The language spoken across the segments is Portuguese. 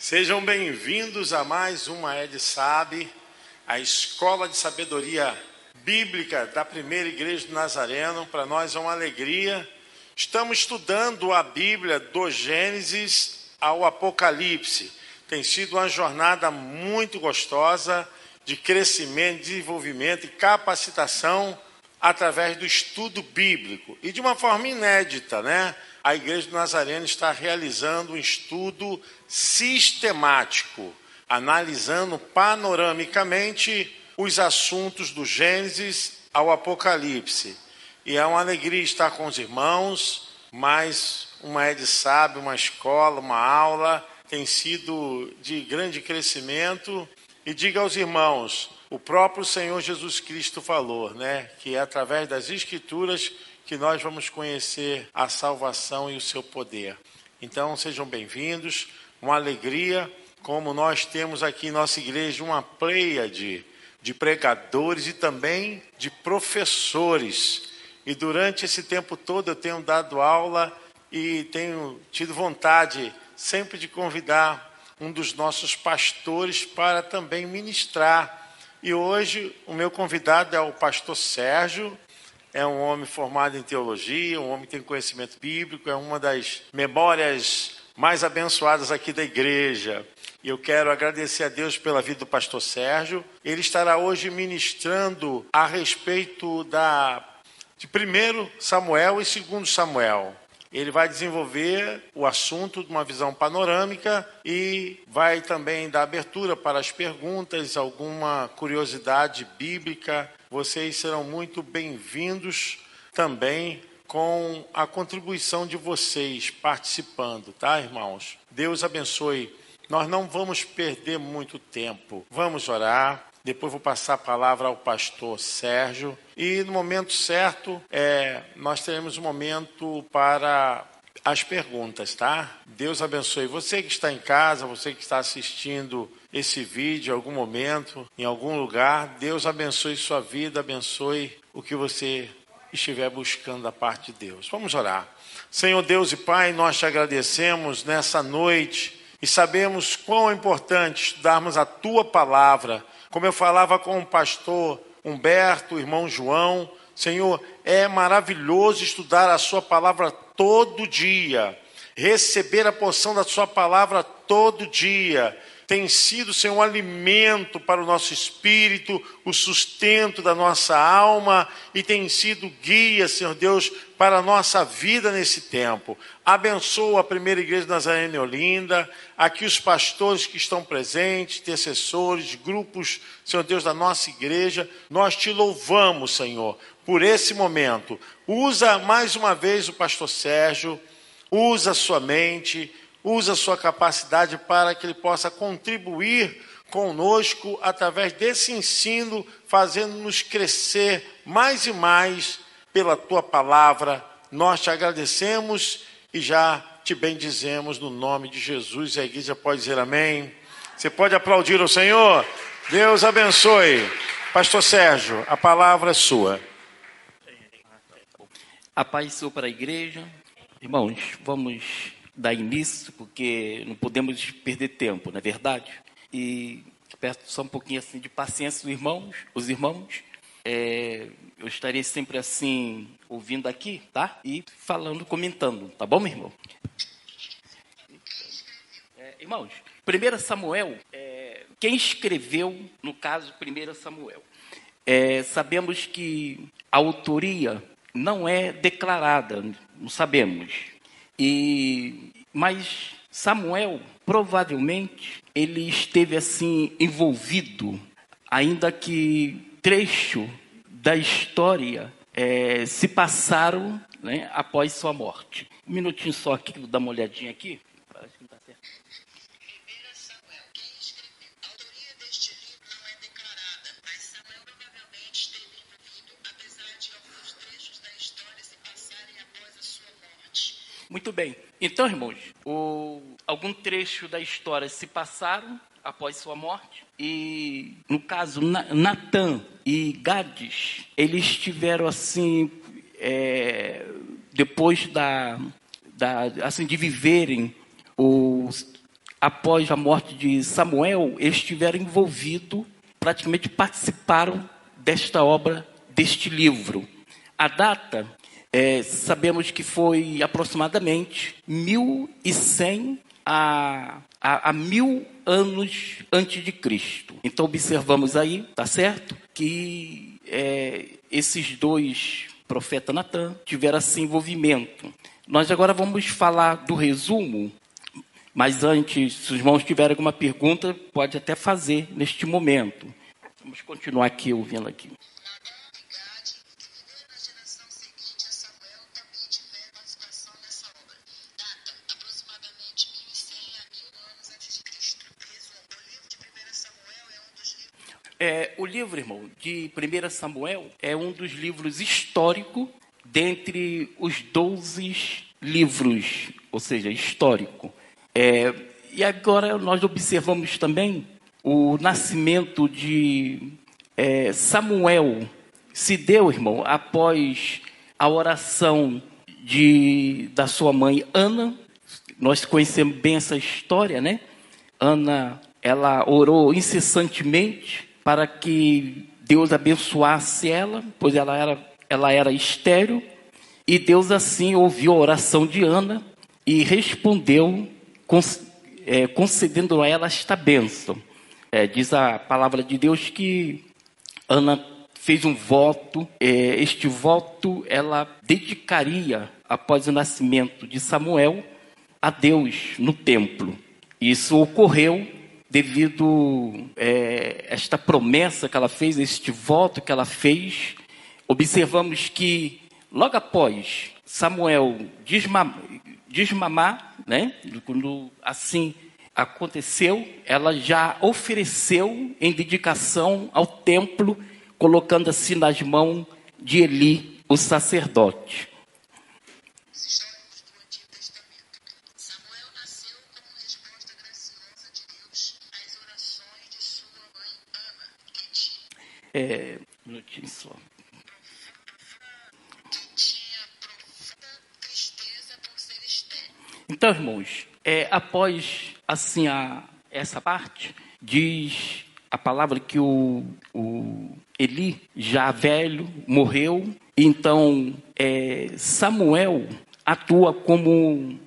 Sejam bem-vindos a mais uma Ed Sabe, a escola de sabedoria bíblica da primeira igreja do Nazareno. Para nós é uma alegria. Estamos estudando a Bíblia do Gênesis ao Apocalipse. Tem sido uma jornada muito gostosa de crescimento, desenvolvimento e capacitação através do estudo bíblico e de uma forma inédita, né? A Igreja do Nazareno está realizando um estudo sistemático, analisando panoramicamente os assuntos do Gênesis ao Apocalipse. E é uma alegria estar com os irmãos, mais uma Ed Sabe, uma escola, uma aula, tem sido de grande crescimento. E diga aos irmãos, o próprio Senhor Jesus Cristo falou, né, que é através das Escrituras que nós vamos conhecer a salvação e o seu poder. Então, sejam bem-vindos, uma alegria, como nós temos aqui em nossa igreja uma pleiade de pregadores e também de professores. E durante esse tempo todo eu tenho dado aula e tenho tido vontade sempre de convidar um dos nossos pastores para também ministrar e hoje o meu convidado é o pastor Sérgio, é um homem formado em teologia, um homem que tem conhecimento bíblico, é uma das memórias mais abençoadas aqui da igreja. E eu quero agradecer a Deus pela vida do pastor Sérgio. Ele estará hoje ministrando a respeito da de primeiro Samuel e segundo Samuel. Ele vai desenvolver o assunto de uma visão panorâmica e vai também dar abertura para as perguntas, alguma curiosidade bíblica. Vocês serão muito bem-vindos também com a contribuição de vocês participando, tá, irmãos? Deus abençoe. Nós não vamos perder muito tempo. Vamos orar. Depois vou passar a palavra ao pastor Sérgio. E no momento certo, é, nós teremos um momento para as perguntas, tá? Deus abençoe você que está em casa, você que está assistindo esse vídeo em algum momento, em algum lugar. Deus abençoe sua vida, abençoe o que você estiver buscando da parte de Deus. Vamos orar. Senhor Deus e Pai, nós te agradecemos nessa noite e sabemos quão é importante estudarmos a tua palavra como eu falava com o pastor Humberto, o irmão João, Senhor, é maravilhoso estudar a Sua palavra todo dia, receber a porção da Sua palavra todo dia, tem sido, Senhor, um alimento para o nosso espírito, o sustento da nossa alma e tem sido guia, Senhor Deus, para a nossa vida nesse tempo. Abençoa a primeira igreja Nazarene Olinda, aqui os pastores que estão presentes, intercessores, grupos, Senhor Deus, da nossa igreja. Nós te louvamos, Senhor, por esse momento. Usa mais uma vez o pastor Sérgio, usa sua mente usa sua capacidade para que ele possa contribuir conosco através desse ensino, fazendo-nos crescer mais e mais pela tua palavra. Nós te agradecemos e já te bendizemos no nome de Jesus. A igreja pode dizer amém. Você pode aplaudir o Senhor? Deus abençoe. Pastor Sérgio, a palavra é sua. A paz sou para a igreja. Irmãos, vamos dar início, porque não podemos perder tempo, não é verdade? E peço só um pouquinho assim de paciência dos irmãos, os irmãos. É, eu estarei sempre assim ouvindo aqui, tá? E falando, comentando, tá bom, meu irmão? É, irmãos, 1 Samuel, é, quem escreveu, no caso, 1 Samuel? É, sabemos que a autoria não é declarada, não sabemos. E mas Samuel provavelmente ele esteve assim envolvido, ainda que trecho da história é, se passaram né, após sua morte. Um minutinho só aqui, vou dar uma olhadinha aqui. Muito bem. Então, irmãos, o, algum trecho da história se passaram após sua morte. E, no caso, Natan e Gades, eles tiveram assim, é, depois da, da, assim, de viverem o, após a morte de Samuel, eles estiveram envolvidos, praticamente participaram desta obra, deste livro. A data, é, sabemos que foi aproximadamente 1100 a, a, a mil anos antes de Cristo. Então observamos aí, tá certo, que é, esses dois profeta Natan tiveram assim envolvimento. Nós agora vamos falar do resumo, mas antes, se os irmãos tiverem alguma pergunta, pode até fazer neste momento. Vamos continuar aqui ouvindo aqui. É, o livro, irmão, de 1 Samuel é um dos livros históricos dentre os 12 livros, ou seja, histórico. É, e agora nós observamos também o nascimento de é, Samuel. Se deu, irmão, após a oração de, da sua mãe Ana. Nós conhecemos bem essa história, né? Ana, ela orou incessantemente para que Deus abençoasse ela, pois ela era, ela era estéril, e Deus assim ouviu a oração de Ana e respondeu, é, concedendo a ela esta bênção. É, diz a palavra de Deus que Ana fez um voto, é, este voto ela dedicaria, após o nascimento de Samuel, a Deus no templo. Isso ocorreu devido é, esta promessa que ela fez, este voto que ela fez, observamos que logo após Samuel desmamar, né, quando assim aconteceu, ela já ofereceu em dedicação ao templo, colocando assim nas mãos de Eli, o sacerdote. É, um minutinho só. Então, irmãos, é, após assim a, essa parte, diz a palavra que o, o Eli, já velho, morreu. Então, é, Samuel atua como,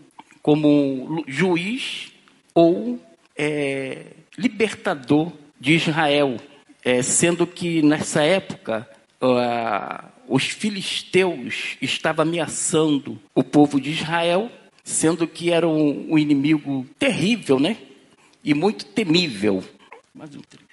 como juiz ou é, libertador de Israel é, sendo que nessa época uh, os filisteus estavam ameaçando o povo de Israel, sendo que era um, um inimigo terrível, né? E muito temível. Mais um trecho.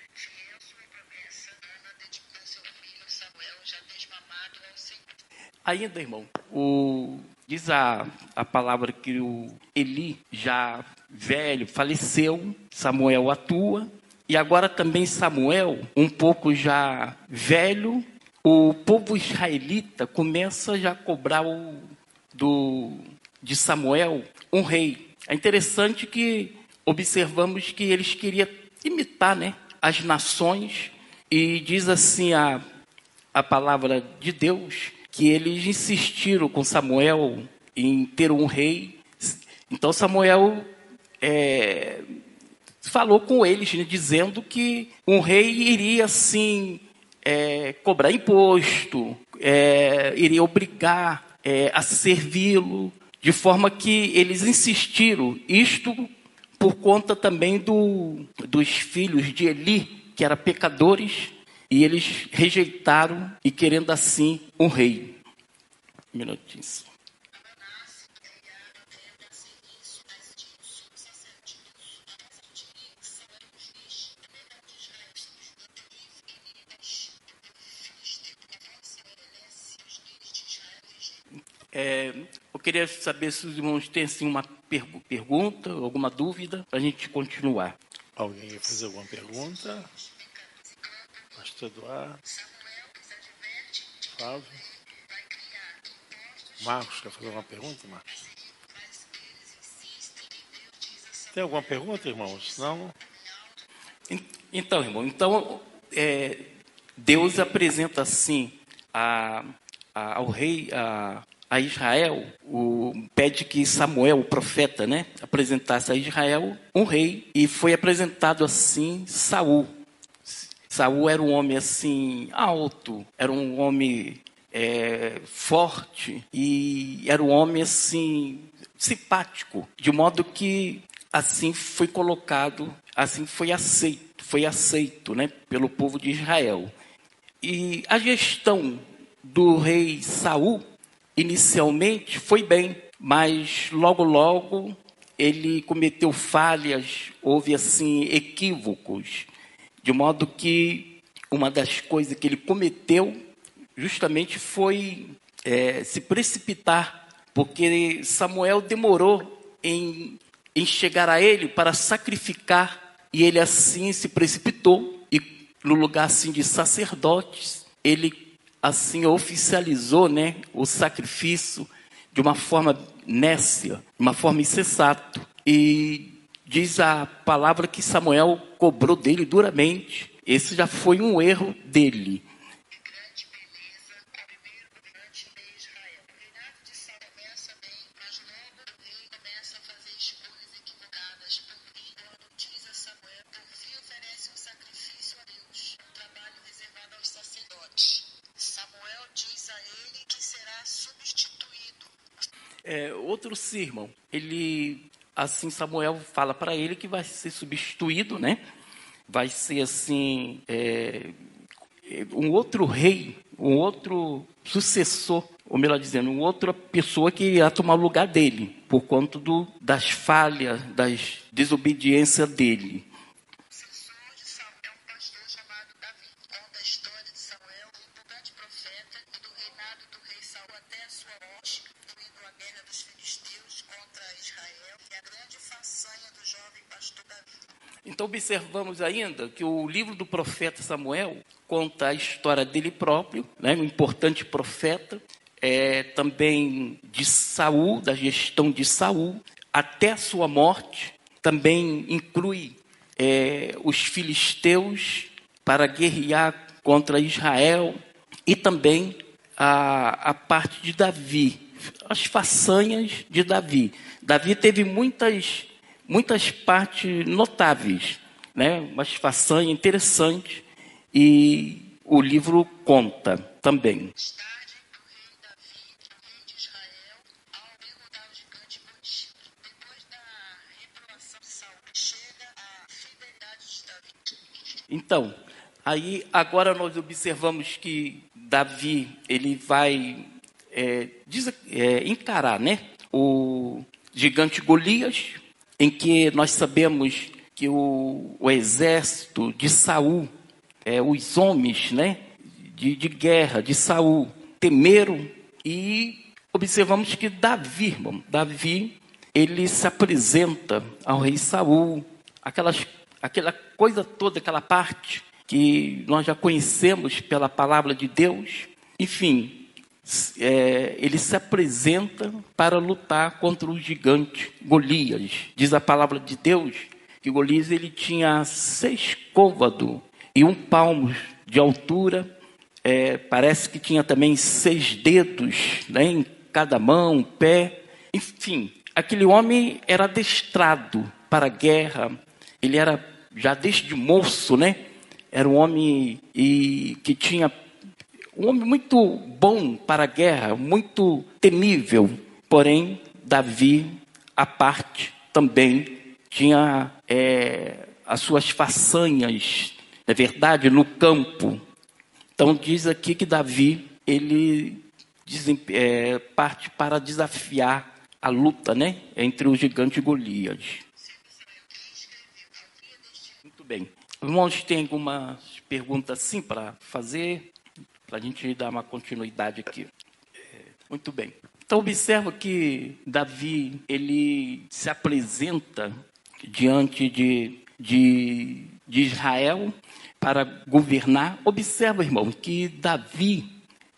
Ainda, irmão, o, diz a, a palavra que o Eli, já velho, faleceu, Samuel atua, e agora também Samuel, um pouco já velho, o povo israelita começa já a cobrar o, do, de Samuel um rei. É interessante que observamos que eles queriam imitar né, as nações, e diz assim a, a palavra de Deus, que eles insistiram com Samuel em ter um rei. Então Samuel é, falou com eles, né, dizendo que um rei iria, assim, é, cobrar imposto, é, iria obrigar é, a servi-lo, de forma que eles insistiram, isto por conta também do, dos filhos de Eli, que eram pecadores, e eles rejeitaram e querendo assim um rei. Minutinho. É, eu queria saber se os irmãos têm assim, uma per pergunta, alguma dúvida, para a gente continuar. Alguém quer fazer alguma pergunta? Pastor Eduardo? Flávio? Marcos, quer fazer alguma pergunta, Marcos? Tem alguma pergunta, irmãos? Não? Então, irmão, então é, Deus apresenta assim a, a, ao rei, a, a Israel, o, pede que Samuel, o profeta, né, apresentasse a Israel um rei e foi apresentado assim Saul. Saul era um homem assim alto, era um homem é, forte e era um homem assim simpático, de modo que assim foi colocado, assim foi aceito, foi aceito, né, pelo povo de Israel. E a gestão do rei Saul inicialmente foi bem, mas logo logo ele cometeu falhas, houve assim equívocos, de modo que uma das coisas que ele cometeu justamente foi é, se precipitar, porque Samuel demorou em, em chegar a ele para sacrificar, e ele assim se precipitou, e no lugar assim de sacerdotes, ele assim oficializou né, o sacrifício de uma forma nécia, de uma forma insensata. E diz a palavra que Samuel cobrou dele duramente. Esse já foi um erro dele. Sermão, ele, assim, Samuel fala para ele que vai ser substituído, né? Vai ser assim, é, um outro rei, um outro sucessor, ou melhor dizendo, uma outra pessoa que irá tomar o lugar dele, por conta do, das falhas, das desobediências dele. Observamos ainda que o livro do profeta Samuel conta a história dele próprio, né, um importante profeta, é, também de Saul, da gestão de Saul, até sua morte. Também inclui é, os filisteus para guerrear contra Israel e também a, a parte de Davi, as façanhas de Davi. Davi teve muitas muitas partes notáveis, né? umas façanhas interessantes, e o livro conta também. Então, aí agora nós observamos que Davi ele vai é, diz, é, encarar, né, o gigante Golias, em que nós sabemos que o, o exército de Saul, é, os homens né, de, de guerra de Saul, temeram e observamos que Davi, irmão, Davi, ele se apresenta ao rei Saul, aquelas, aquela coisa toda, aquela parte que nós já conhecemos pela palavra de Deus. Enfim, é, ele se apresenta para lutar contra o gigante Golias. Diz a palavra de Deus que Golias ele tinha seis côvados e um palmo de altura. É, parece que tinha também seis dedos né, em cada mão, pé. Enfim, aquele homem era adestrado para a guerra. Ele era já desde moço, né? Era um homem e, que tinha um homem muito bom para a guerra, muito temível. Porém, Davi, à parte, também tinha é, as suas façanhas, é verdade, no campo. Então diz aqui que Davi ele é, parte para desafiar a luta, né, entre o gigante Golias. Muito bem. Irmãos, tem algumas perguntas sim para fazer? Para a gente dar uma continuidade aqui. É, muito bem. Então observa que Davi ele se apresenta diante de, de, de Israel para governar. Observa, irmão, que Davi,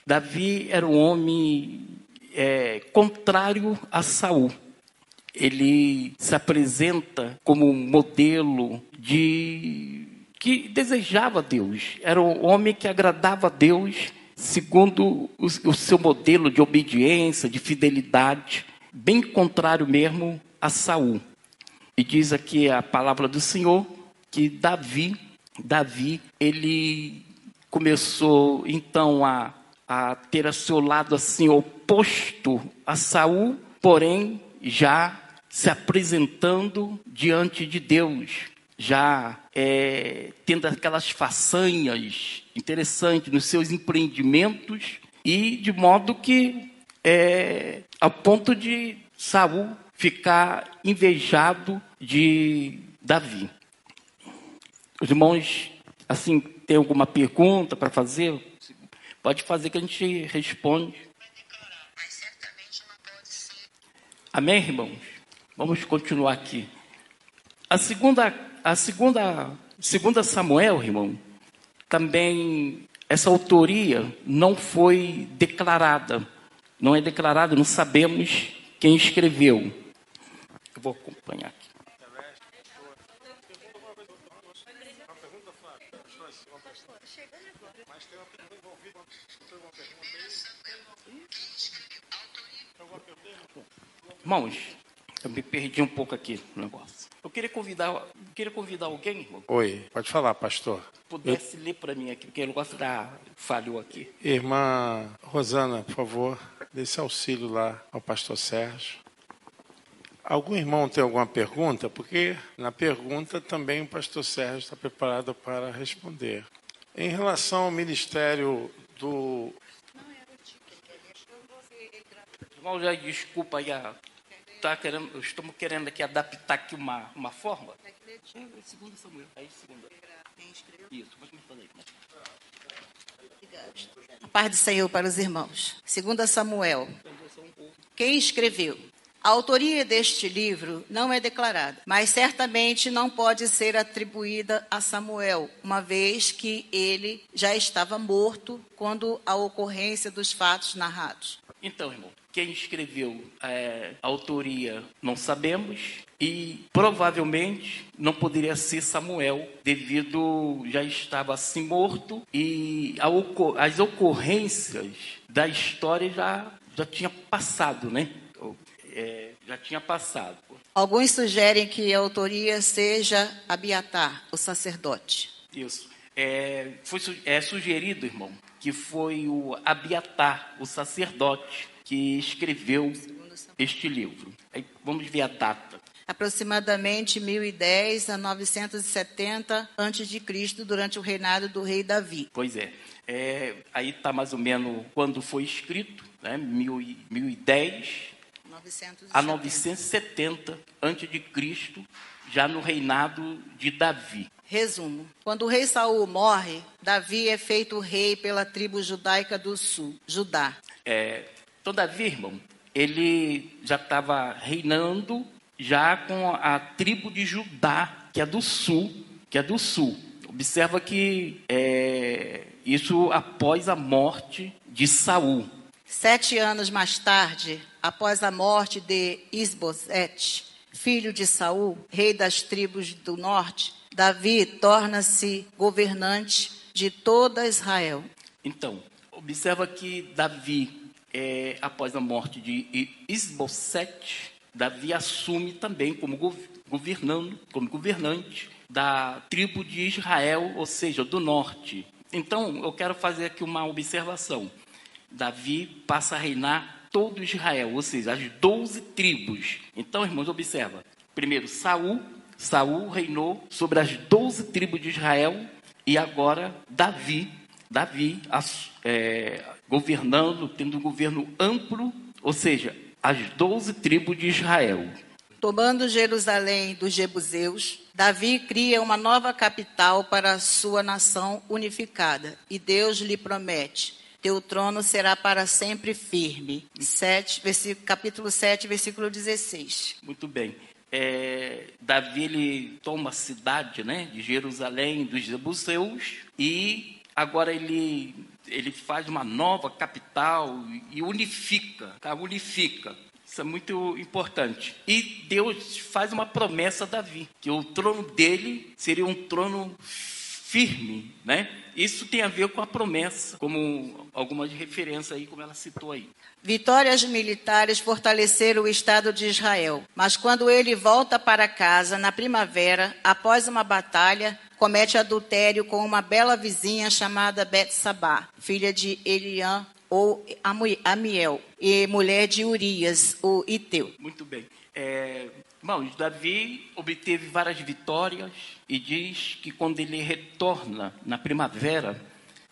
Davi era um homem é, contrário a Saul. Ele se apresenta como modelo de que desejava Deus, era um homem que agradava a Deus, segundo o, o seu modelo de obediência, de fidelidade, bem contrário mesmo a Saul. E diz aqui a palavra do Senhor que Davi, Davi, ele começou então a, a ter a seu lado assim oposto a Saul, porém já se apresentando diante de Deus, já é, tendo aquelas façanhas interessantes nos seus empreendimentos e de modo que é, a ponto de Saul ficar invejado de Davi. Os irmãos, assim, tem alguma pergunta para fazer? Pode fazer que a gente responde. Amém, irmãos? Vamos continuar aqui. A segunda, a segunda, segunda Samuel, irmão, também essa autoria não foi declarada. Não é declarada, não sabemos quem escreveu. Eu vou acompanhar aqui. Irmãos, eu me perdi um pouco aqui no negócio. Eu queria convidar, eu queria convidar alguém, irmão. Oi, pode falar, pastor. Pudesse eu... ler para mim aqui, porque o negócio da falhou aqui. Irmã Rosana, por favor, dê esse auxílio lá ao pastor Sérgio. Algum irmão tem alguma pergunta? Porque na pergunta também o pastor Sérgio está preparado para responder. Em relação ao ministério do. Irmão, já desculpa aí a tá querendo, estamos querendo aqui adaptar aqui uma, uma forma. Segunda Samuel. Aí, segunda. Isso, pode me fazer. A paz do Senhor para os irmãos. Segunda Samuel. Quem escreveu? A autoria deste livro não é declarada, mas certamente não pode ser atribuída a Samuel, uma vez que ele já estava morto quando a ocorrência dos fatos narrados. Então, irmão, quem escreveu é, a autoria não sabemos e provavelmente não poderia ser Samuel, devido já estava assim morto e as ocorrências da história já, já tinha passado, né? É, já tinha passado. Alguns sugerem que a autoria seja Abiatar, o sacerdote. Isso. É, foi, é sugerido, irmão, que foi o Abiatar, o sacerdote, que escreveu este livro. Aí vamos ver a data. Aproximadamente 1010 a 970 a.C., durante o reinado do rei Davi. Pois é. é aí está mais ou menos quando foi escrito, né? 1010 970. a 970 a.C., já no reinado de Davi. Resumo: quando o rei Saul morre, Davi é feito rei pela tribo judaica do sul, Judá. É, Todavia, irmão, ele já estava reinando já com a tribo de Judá, que é do sul, que é do sul. Observa que é, isso após a morte de Saul. Sete anos mais tarde, após a morte de Isbosete, filho de Saul, rei das tribos do norte, Davi torna-se governante de toda Israel. Então, observa que Davi é, após a morte de Isbosete, Davi assume também como governando, como governante da tribo de Israel, ou seja, do norte. Então, eu quero fazer aqui uma observação. Davi passa a reinar todo Israel, ou seja, as 12 tribos. Então, irmãos, observa. Primeiro, Saul, Saul reinou sobre as 12 tribos de Israel e agora Davi, Davi é, governando, tendo um governo amplo, ou seja, as doze tribos de Israel. Tomando Jerusalém dos Jebuseus, Davi cria uma nova capital para a sua nação unificada. E Deus lhe promete: teu trono será para sempre firme. 7, versículo, capítulo 7, versículo 16. Muito bem. É, Davi ele toma a cidade né, de Jerusalém dos Jebuseus e agora ele ele faz uma nova capital e unifica, tá? unifica. Isso é muito importante. E Deus faz uma promessa a Davi, que o trono dele seria um trono firme, né? Isso tem a ver com a promessa, como algumas referências aí, como ela citou aí. Vitórias militares fortaleceram o Estado de Israel, mas quando ele volta para casa na primavera, após uma batalha, comete adultério com uma bela vizinha chamada Betsabá, filha de Eliã ou Amiel, e mulher de Urias, o Iteu. Muito bem. É, irmãos, Davi obteve várias vitórias e diz que quando ele retorna na primavera,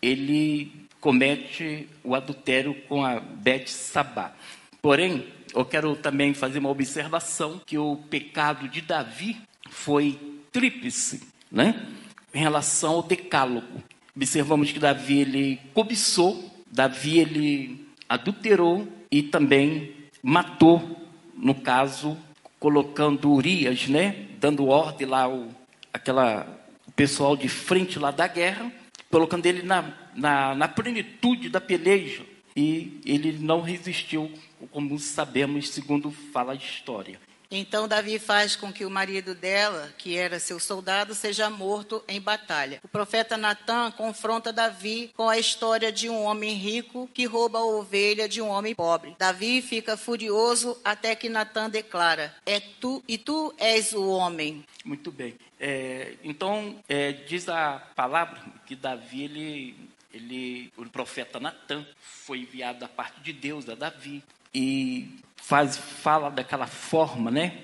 ele comete o adultério com a Bet-Sabá. Porém, eu quero também fazer uma observação que o pecado de Davi foi tríplice, né? Em relação ao decálogo. Observamos que Davi ele cobiçou, Davi ele adulterou e também matou, no caso, colocando Urias, né? Dando ordem lá o aquela pessoal de frente lá da guerra, colocando ele na, na, na plenitude da peleja. E ele não resistiu, como sabemos, segundo fala a história. Então Davi faz com que o marido dela, que era seu soldado, seja morto em batalha. O profeta Natan confronta Davi com a história de um homem rico que rouba a ovelha de um homem pobre. Davi fica furioso até que Natan declara: "É tu e tu és o homem". Muito bem. É, então é, diz a palavra que Davi ele ele, o profeta Natan foi enviado da parte de Deus a Davi e faz, fala daquela forma, né?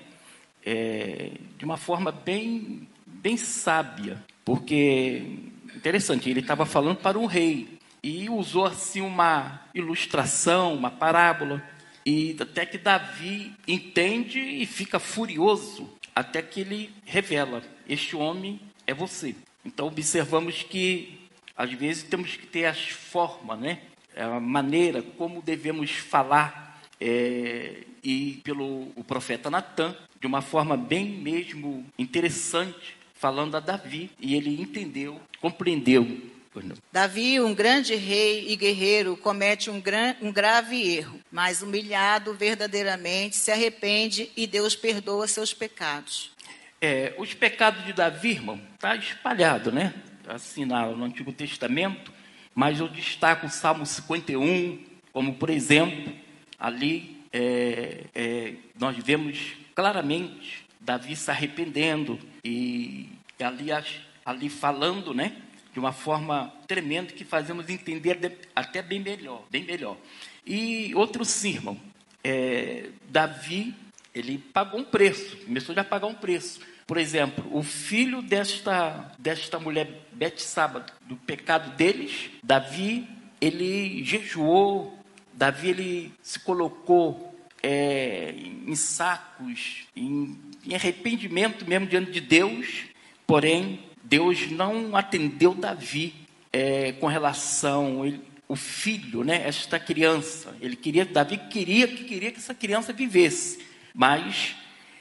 É, de uma forma bem, bem sábia, porque interessante, ele estava falando para um rei e usou assim uma ilustração, uma parábola, e até que Davi entende e fica furioso, até que ele revela: Este homem é você. Então observamos que às vezes temos que ter as formas, né? A maneira como devemos falar é, e pelo o profeta Natan, de uma forma bem mesmo interessante, falando a Davi, e ele entendeu, compreendeu. Davi, um grande rei e guerreiro, comete um, gran, um grave erro, mas humilhado verdadeiramente se arrepende e Deus perdoa seus pecados. É, os pecados de Davi, irmão, está espalhado, né? Assim no Antigo Testamento, mas eu destaco o Salmo 51, como por exemplo, ali é, é, nós vemos claramente Davi se arrependendo e ali, ali falando, né? De uma forma tremenda que fazemos entender até bem melhor, bem melhor. E outro sim, irmão, é, Davi, ele pagou um preço, começou já a pagar um preço. Por exemplo, o filho desta, desta mulher Betsaba, do pecado deles, Davi, ele jejuou, Davi ele se colocou é, em sacos, em, em arrependimento mesmo diante de Deus, porém Deus não atendeu Davi é, com relação ele, o filho, né, esta criança. Ele queria, Davi queria que queria que essa criança vivesse, mas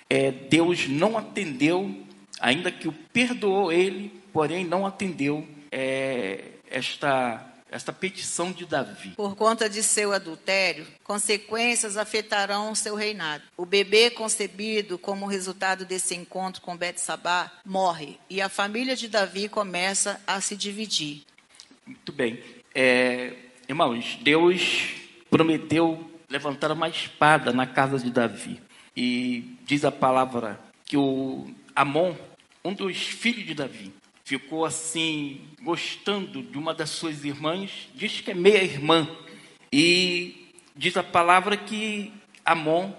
é, Deus não atendeu, ainda que o perdoou ele, porém não atendeu é, esta esta petição de Davi. Por conta de seu adultério, consequências afetarão seu reinado. O bebê concebido como resultado desse encontro com Betsabá morre e a família de Davi começa a se dividir. Muito bem. É, irmãos, Deus prometeu levantar uma espada na casa de Davi. E diz a palavra que o Amon, um dos filhos de Davi, ficou assim, gostando de uma das suas irmãs, diz que é meia-irmã, e diz a palavra que Amon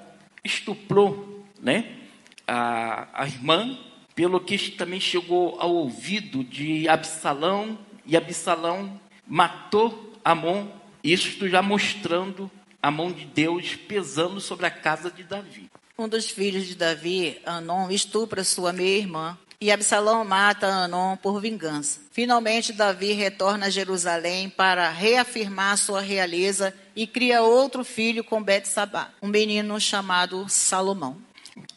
estuprou né, a, a irmã, pelo que também chegou ao ouvido de Absalão, e Absalão matou Amon, isto já mostrando a mão de Deus pesando sobre a casa de Davi. Um dos filhos de Davi, Anon, estupra sua meia-irmã, e Absalão mata Anon por vingança. Finalmente, Davi retorna a Jerusalém para reafirmar sua realeza e cria outro filho com Betsabá, um menino chamado Salomão.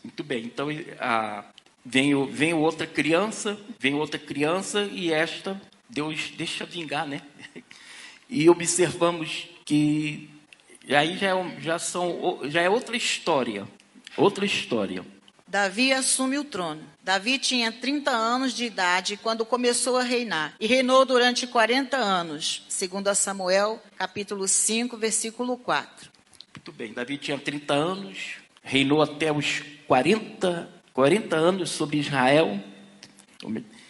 Muito bem, então a, vem, vem outra criança, vem outra criança e esta Deus deixa vingar, né? E observamos que aí já é, já são, já é outra história, outra história. Davi assume o trono. Davi tinha 30 anos de idade quando começou a reinar e reinou durante 40 anos, segundo Samuel, capítulo 5, versículo 4. Muito bem, Davi tinha 30 anos, reinou até os 40, 40 anos sobre Israel.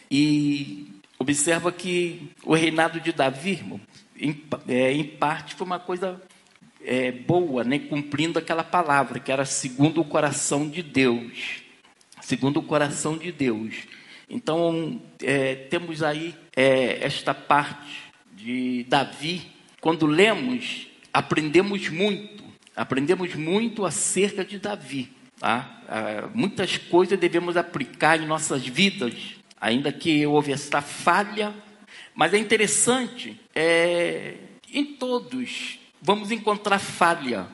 E observa que o reinado de Davi, irmão, em, é, em parte foi uma coisa é, boa, né? cumprindo aquela palavra, que era segundo o coração de Deus. Segundo o coração de Deus. Então, é, temos aí é, esta parte de Davi. Quando lemos, aprendemos muito. Aprendemos muito acerca de Davi. Tá? Ah, muitas coisas devemos aplicar em nossas vidas, ainda que houve esta falha. Mas é interessante, é, em todos vamos encontrar falha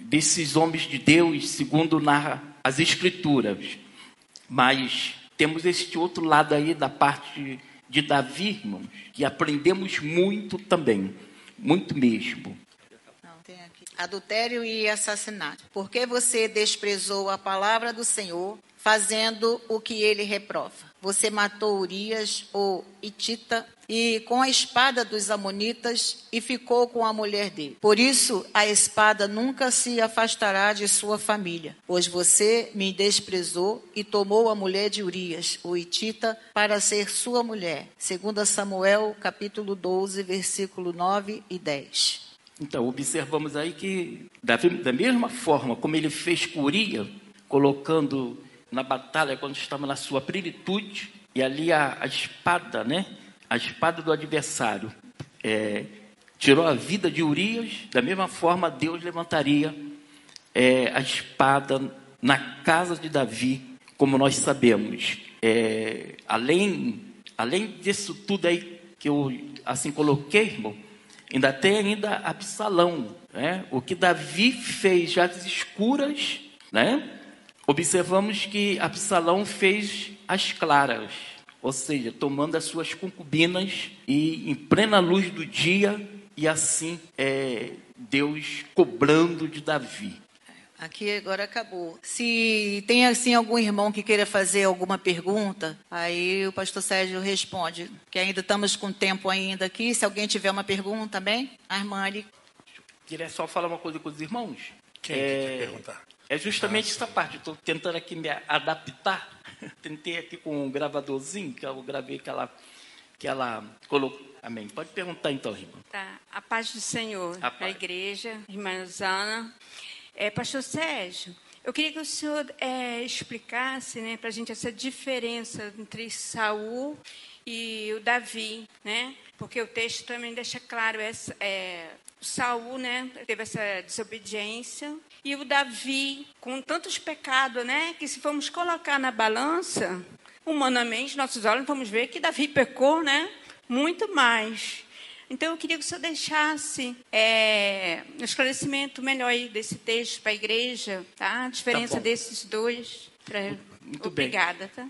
desses homens de Deus, segundo narra as Escrituras. Mas temos este outro lado aí da parte de Davi, irmãos, que aprendemos muito também, muito mesmo. Adultério e assassinato. Porque você desprezou a palavra do Senhor, fazendo o que ele reprova. Você matou Urias, o Itita, e com a espada dos Amonitas e ficou com a mulher dele. Por isso, a espada nunca se afastará de sua família, pois você me desprezou e tomou a mulher de Urias, o Itita, para ser sua mulher. Segundo Samuel, capítulo 12, versículo 9 e 10. Então, observamos aí que, da mesma forma como ele fez com Urias, colocando na batalha quando estava na sua plenitude, e ali a, a espada, né? a espada do adversário é, tirou a vida de Urias, da mesma forma Deus levantaria é, a espada na casa de Davi, como nós sabemos. É, além, além disso tudo aí que eu assim coloquei, irmão, ainda tem ainda Absalão, né? O que Davi fez às escuras, né? Observamos que Absalão fez as claras ou seja, tomando as suas concubinas e em plena luz do dia, e assim é, Deus cobrando de Davi. Aqui agora acabou. Se tem assim algum irmão que queira fazer alguma pergunta, aí o pastor Sérgio responde, que ainda estamos com tempo ainda aqui. Se alguém tiver uma pergunta também, a irmã ali. Queria só falar uma coisa com os irmãos. Quem é, quer perguntar? É justamente essa parte. Estou tentando aqui me adaptar Tentei aqui com um gravadorzinho, que eu gravei que ela, que ela colocou. Amém. Pode perguntar então, irmã. Tá. A paz do Senhor, a, a igreja, irmã Zana. É, Pastor Sérgio, eu queria que o senhor é, explicasse né, para a gente essa diferença entre Saul e o Davi, né? Porque o texto também deixa claro essa, é, Saul, né, teve essa desobediência e o Davi com tantos pecados, né, que se formos colocar na balança, humanamente, nossos olhos vamos ver que Davi pecou, né, muito mais. Então eu queria que o senhor deixasse é, um esclarecimento melhor aí desse texto para a igreja, tá? A diferença tá desses dois. Pra... Muito Obrigada, bem. tá?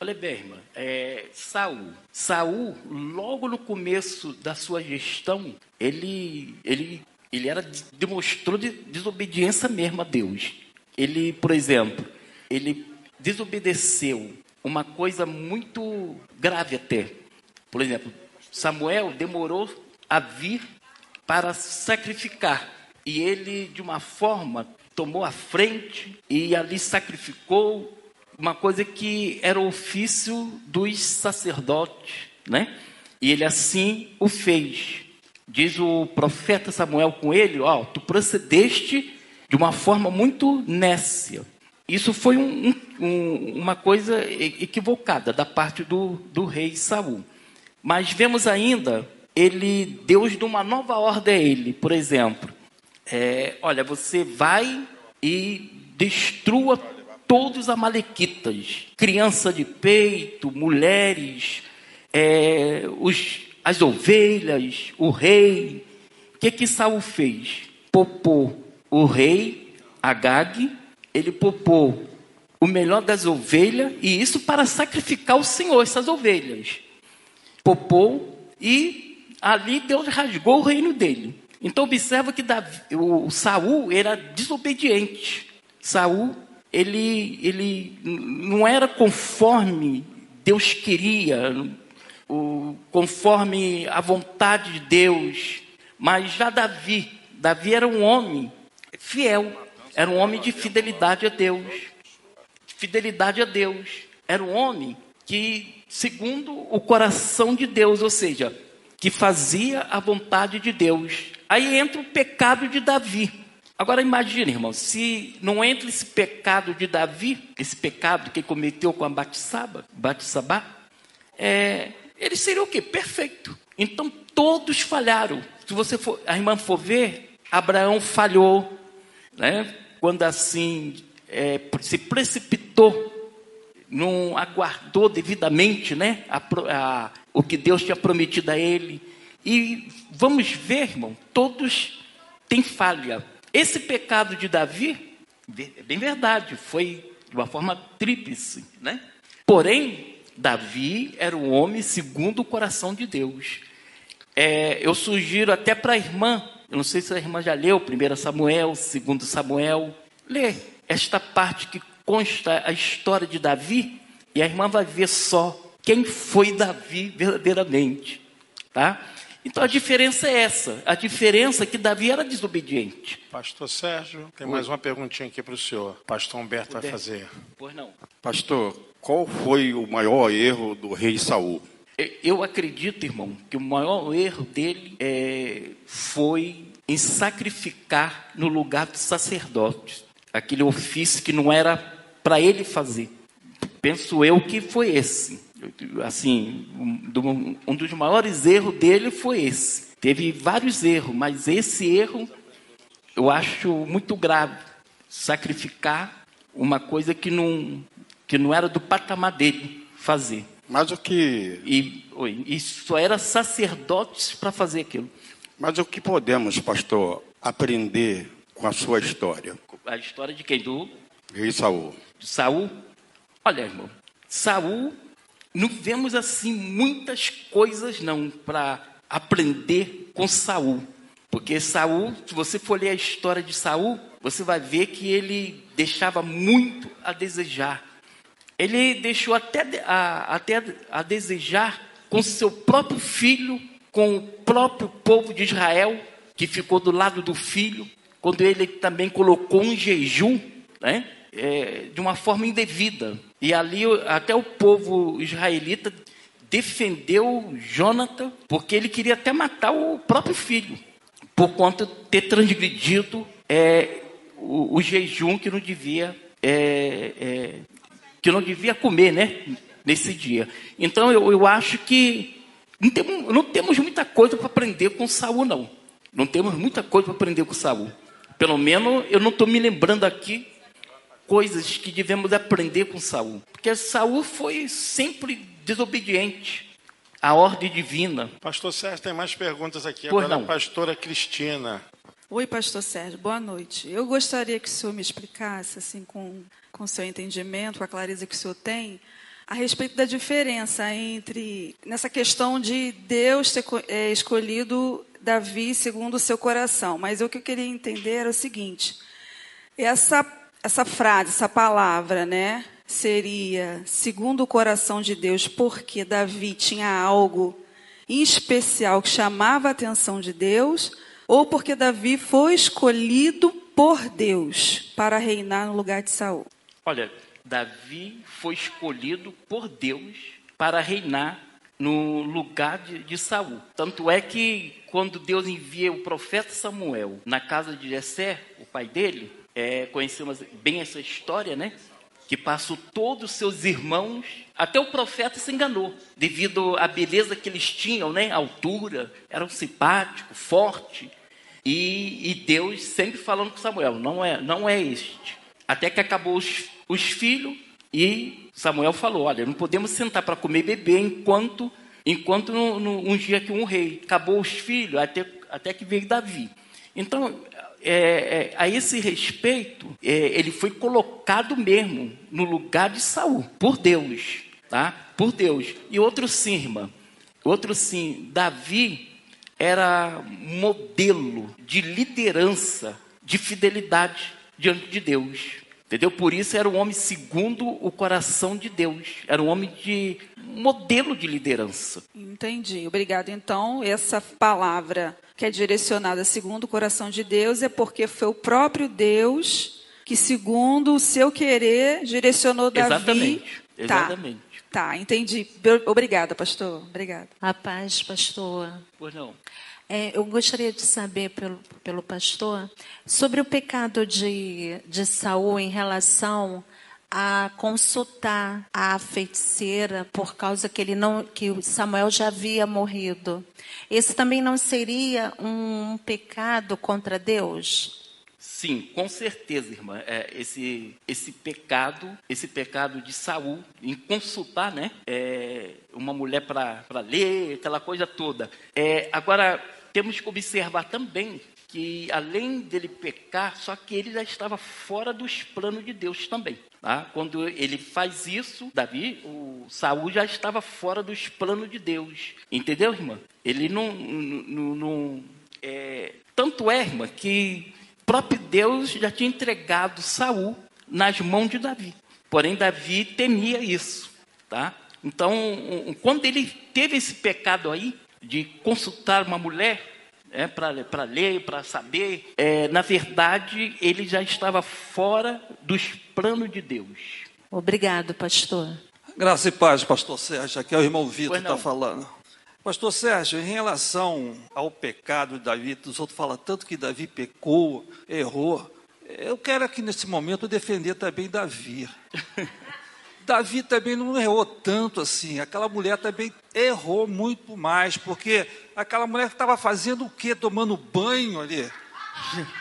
Olha bem, irmã, é, Saul. Saul, logo no começo da sua gestão, ele, ele, ele era, demonstrou de desobediência mesmo a Deus. Ele, por exemplo, ele desobedeceu uma coisa muito grave até. Por exemplo, Samuel demorou a vir para sacrificar. E ele, de uma forma, tomou a frente e ali sacrificou uma coisa que era o ofício dos sacerdotes, né? E ele assim o fez. Diz o profeta Samuel com ele, ó, tu procedeste de uma forma muito nécia. Isso foi um, um, uma coisa equivocada da parte do, do rei Saul. Mas vemos ainda ele, Deus de uma nova ordem a ele, por exemplo, é, olha, você vai e destrua todos os amalequitas, criança de peito, mulheres, é, os, as ovelhas, o rei. O que que Saul fez? Popou o rei Agag, ele popou o melhor das ovelhas, e isso para sacrificar o Senhor, essas ovelhas. Popou e ali Deus rasgou o reino dele. Então observa que Davi, o Saul era desobediente. Saul ele, ele não era conforme Deus queria, o, conforme a vontade de Deus. Mas já Davi, Davi era um homem fiel, era um homem de fidelidade a Deus. Fidelidade a Deus. Era um homem que, segundo o coração de Deus, ou seja, que fazia a vontade de Deus. Aí entra o pecado de Davi. Agora imagine, irmão, se não entra esse pecado de Davi, esse pecado que cometeu com a Batsaba, Batsabá, é, ele seria o quê? Perfeito. Então todos falharam. Se você for, a irmã for ver, Abraão falhou, né? Quando assim é, se precipitou, não aguardou devidamente, né? A, a, o que Deus tinha prometido a ele. E vamos ver, irmão, todos têm falha. Esse pecado de Davi, é bem verdade, foi de uma forma tríplice, né? Porém, Davi era um homem segundo o coração de Deus. É, eu sugiro até para a irmã, eu não sei se a irmã já leu 1 Samuel, 2 Samuel, lê esta parte que consta a história de Davi e a irmã vai ver só quem foi Davi verdadeiramente, tá? Então a diferença é essa. A diferença é que Davi era desobediente. Pastor Sérgio, tem Oi. mais uma perguntinha aqui para o senhor. Pastor Humberto vai fazer. Pois não. Pastor, qual foi o maior erro do rei Saul? Eu acredito, irmão, que o maior erro dele é, foi em sacrificar no lugar do sacerdote, aquele ofício que não era para ele fazer. Penso eu que foi esse assim, um dos maiores erros dele foi esse. Teve vários erros, mas esse erro eu acho muito grave. Sacrificar uma coisa que não, que não era do patamar dele fazer. Mas o que. E, e só era sacerdotes para fazer aquilo. Mas o que podemos, pastor, aprender com a sua história? A história de quem? Do rei Saul. Saul? Olha, irmão, Saul não vemos assim muitas coisas não para aprender com Saul. Porque Saul, se você for ler a história de Saul, você vai ver que ele deixava muito a desejar. Ele deixou até a, até a desejar com seu próprio filho, com o próprio povo de Israel, que ficou do lado do filho, quando ele também colocou um jejum, né? é, de uma forma indevida. E ali até o povo israelita defendeu Jonathan, porque ele queria até matar o próprio filho, por conta de ter transgredido é, o, o, jejum que não devia é, é, que não devia comer, né? Nesse dia. Então eu, eu acho que não temos, não temos muita coisa para aprender com Saul, não. Não temos muita coisa para aprender com Saul. Pelo menos eu não estou me lembrando aqui coisas que devemos aprender com Saul. Porque Saul foi sempre desobediente à ordem divina. Pastor Sérgio, tem mais perguntas aqui. Pois Agora não. a pastora Cristina. Oi, pastor Sérgio, boa noite. Eu gostaria que o senhor me explicasse, assim, com, com seu entendimento, com a clareza que o senhor tem, a respeito da diferença entre, nessa questão de Deus ter é, escolhido Davi segundo o seu coração. Mas o que eu queria entender era o seguinte: essa essa frase, essa palavra, né, seria segundo o coração de Deus, porque Davi tinha algo em especial que chamava a atenção de Deus, ou porque Davi foi escolhido por Deus para reinar no lugar de Saul? Olha, Davi foi escolhido por Deus para reinar no lugar de, de Saul. Tanto é que quando Deus envia o profeta Samuel na casa de Jessé, o pai dele, é, conhecemos bem essa história, né? Que passou todos os seus irmãos, até o profeta se enganou, devido à beleza que eles tinham, né? Altura, eram simpáticos, forte. E, e, Deus sempre falando com Samuel, não é, não é este. Até que acabou os, os filhos e Samuel falou, olha, não podemos sentar para comer e beber enquanto, enquanto no, no, um dia que um rei. Acabou os filhos, até, até que veio Davi. Então, é, é, a esse respeito, é, ele foi colocado mesmo no lugar de Saul, por Deus, tá? Por Deus. E outro sim, irmã, outro sim, Davi era modelo de liderança, de fidelidade diante de Deus. Entendeu? Por isso era um homem segundo o coração de Deus. Era um homem de modelo de liderança. Entendi. Obrigado. Então, essa palavra que é direcionada segundo o coração de Deus é porque foi o próprio Deus que, segundo o seu querer, direcionou Davi. Exatamente. Exatamente. Tá, tá entendi. Obrigada, pastor. Obrigada. A paz, pastor. Pois não. É, eu gostaria de saber pelo, pelo pastor sobre o pecado de, de Saul em relação a consultar a feiticeira por causa que ele não que Samuel já havia morrido. Esse também não seria um pecado contra Deus? Sim, com certeza, irmã. É, esse, esse pecado, esse pecado de Saul em consultar, né, é, uma mulher para ler, aquela coisa toda. É, agora temos que observar também que além dele pecar, só que ele já estava fora dos planos de Deus também. Tá? Quando ele faz isso, Davi, o Saul já estava fora dos planos de Deus. Entendeu, irmã? Ele não. não, não é... Tanto é, irmã, que próprio Deus já tinha entregado Saul nas mãos de Davi. Porém, Davi temia isso. Tá? Então, quando ele teve esse pecado aí, de consultar uma mulher, é, para ler, para saber, é, na verdade, ele já estava fora dos planos de Deus. Obrigado, pastor. Graça e paz, pastor Sérgio. Aqui é o irmão Vitor que está falando. Pastor Sérgio, em relação ao pecado de Davi, os outros falam tanto que Davi pecou, errou. Eu quero aqui nesse momento defender também Davi. Davi também não errou tanto assim. Aquela mulher também errou muito mais, porque aquela mulher estava fazendo o quê? Tomando banho ali.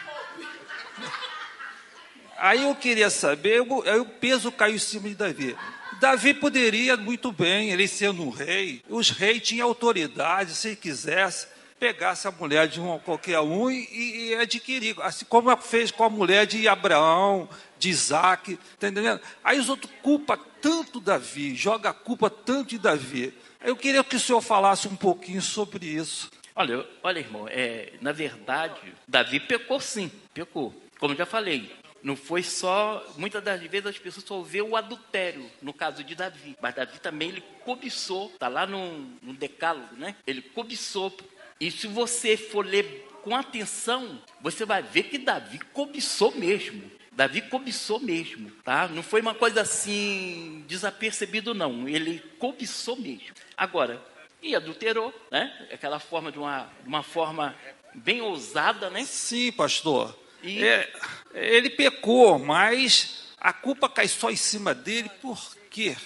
Aí eu queria saber, aí o peso caiu em cima de Davi. Davi poderia muito bem, ele sendo um rei, os reis tinham autoridade, se quisesse, pegasse a mulher de um, qualquer um e, e adquirir, assim como fez com a mulher de Abraão, de Isaac, tá entendendo? Aí os outros culpam tanto Davi, joga a culpa tanto de Davi. Eu queria que o senhor falasse um pouquinho sobre isso. Olha, olha, irmão, é, na verdade, Davi pecou sim, pecou. Como já falei, não foi só, muitas das vezes as pessoas só vê o adultério, no caso de Davi. Mas Davi também, ele cobiçou, está lá no, no decálogo, né? Ele cobiçou. E se você for ler com atenção, você vai ver que Davi cobiçou mesmo. Davi cobiçou mesmo, tá? Não foi uma coisa assim desapercebido não. Ele cobiçou mesmo. Agora, e adulterou, né? Aquela forma de uma, uma forma bem ousada, né? Sim, pastor. E... É, ele pecou, mas a culpa cai só em cima dele, por quê?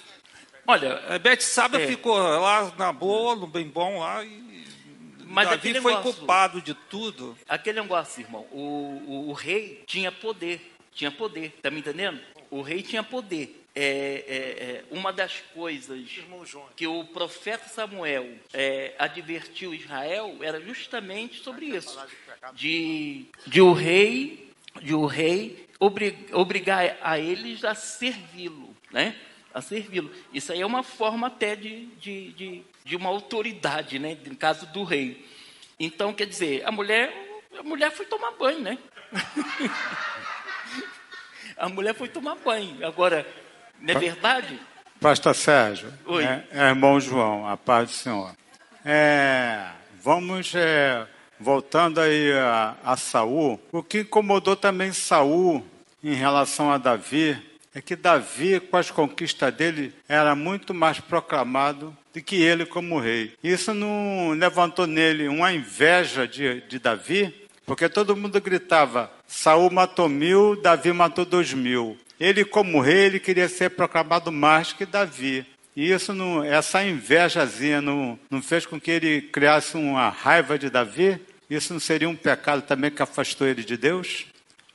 Olha, a Beth Saba é. ficou lá na boa, no bem bom lá e mas Davi foi negócio, culpado de tudo. Aquele negócio, irmão, o, o, o rei tinha poder tinha poder, tá me entendendo? O rei tinha poder. É, é, é, uma das coisas que o profeta Samuel é, advertiu Israel era justamente sobre isso, de, de o rei, de o rei obrigar a eles a servi-lo, né? A servi-lo. Isso aí é uma forma até de, de, de, de uma autoridade, né? No caso do rei. Então, quer dizer, a mulher, a mulher foi tomar banho, né? A mulher foi tomar banho. Agora, não é verdade? Pastor Sérgio, Oi. É, é irmão João, a paz do Senhor. É, vamos é, voltando aí a, a Saul. O que incomodou também Saul em relação a Davi é que Davi, com as conquistas dele, era muito mais proclamado do que ele como rei. Isso não levantou nele uma inveja de, de Davi, porque todo mundo gritava: Saul matou mil, Davi matou dois mil. Ele, como rei, ele queria ser proclamado mais que Davi. E isso não, essa invejazinha não, não fez com que ele criasse uma raiva de Davi? Isso não seria um pecado também que afastou ele de Deus?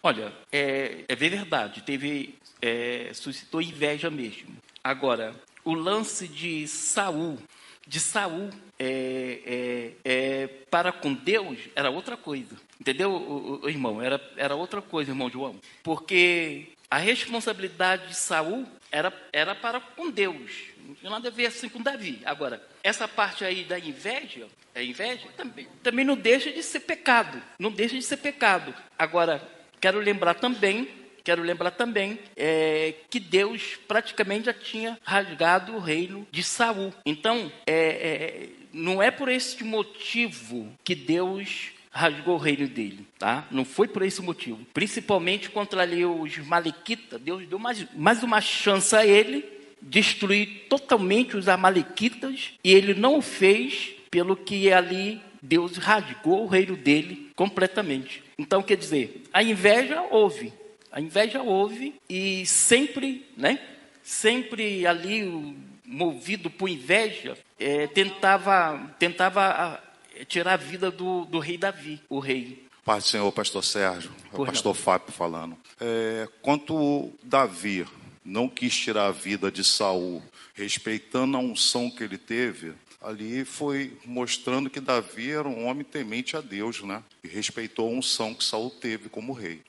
Olha, é, é verdade, teve, é, suscitou inveja mesmo. Agora, o lance de Saul, de Saul é, é, é, para com Deus era outra coisa. Entendeu, irmão? Era, era outra coisa, irmão João. Porque a responsabilidade de Saul era, era para com Deus. Não tinha nada a ver assim com Davi. Agora, essa parte aí da inveja, a inveja também, também não deixa de ser pecado. Não deixa de ser pecado. Agora, quero lembrar também quero lembrar também é, que Deus praticamente já tinha rasgado o reino de Saul. Então, é, é, não é por esse motivo que Deus rasgou o reino dele, tá? Não foi por esse motivo. Principalmente contra ali os malequitas, Deus deu mais, mais uma chance a ele destruir totalmente os amalequitas e ele não o fez pelo que ali Deus rasgou o reino dele completamente. Então, quer dizer, a inveja houve, a inveja houve e sempre, né? Sempre ali movido por inveja, é, tentava, tentava tirar a vida do, do rei Davi, o rei. Pai do Senhor, pastor Sérgio, o pastor não. Fábio falando. É, quanto Davi não quis tirar a vida de Saul, respeitando a unção que ele teve, ali foi mostrando que Davi era um homem temente a Deus, né? E respeitou a unção que Saul teve como rei.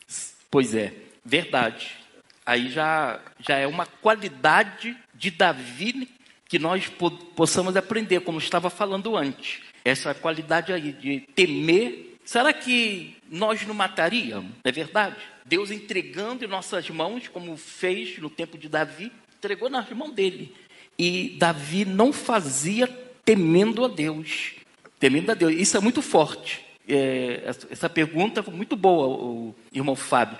Pois é, verdade. Aí já, já é uma qualidade de Davi que nós possamos aprender, como estava falando antes. Essa qualidade aí de temer. Será que nós não mataríamos? É verdade? Deus entregando em nossas mãos, como fez no tempo de Davi, entregou nas mãos dele. E Davi não fazia temendo a Deus. Temendo a Deus. Isso é muito forte. É, essa pergunta foi muito boa, o irmão Fábio.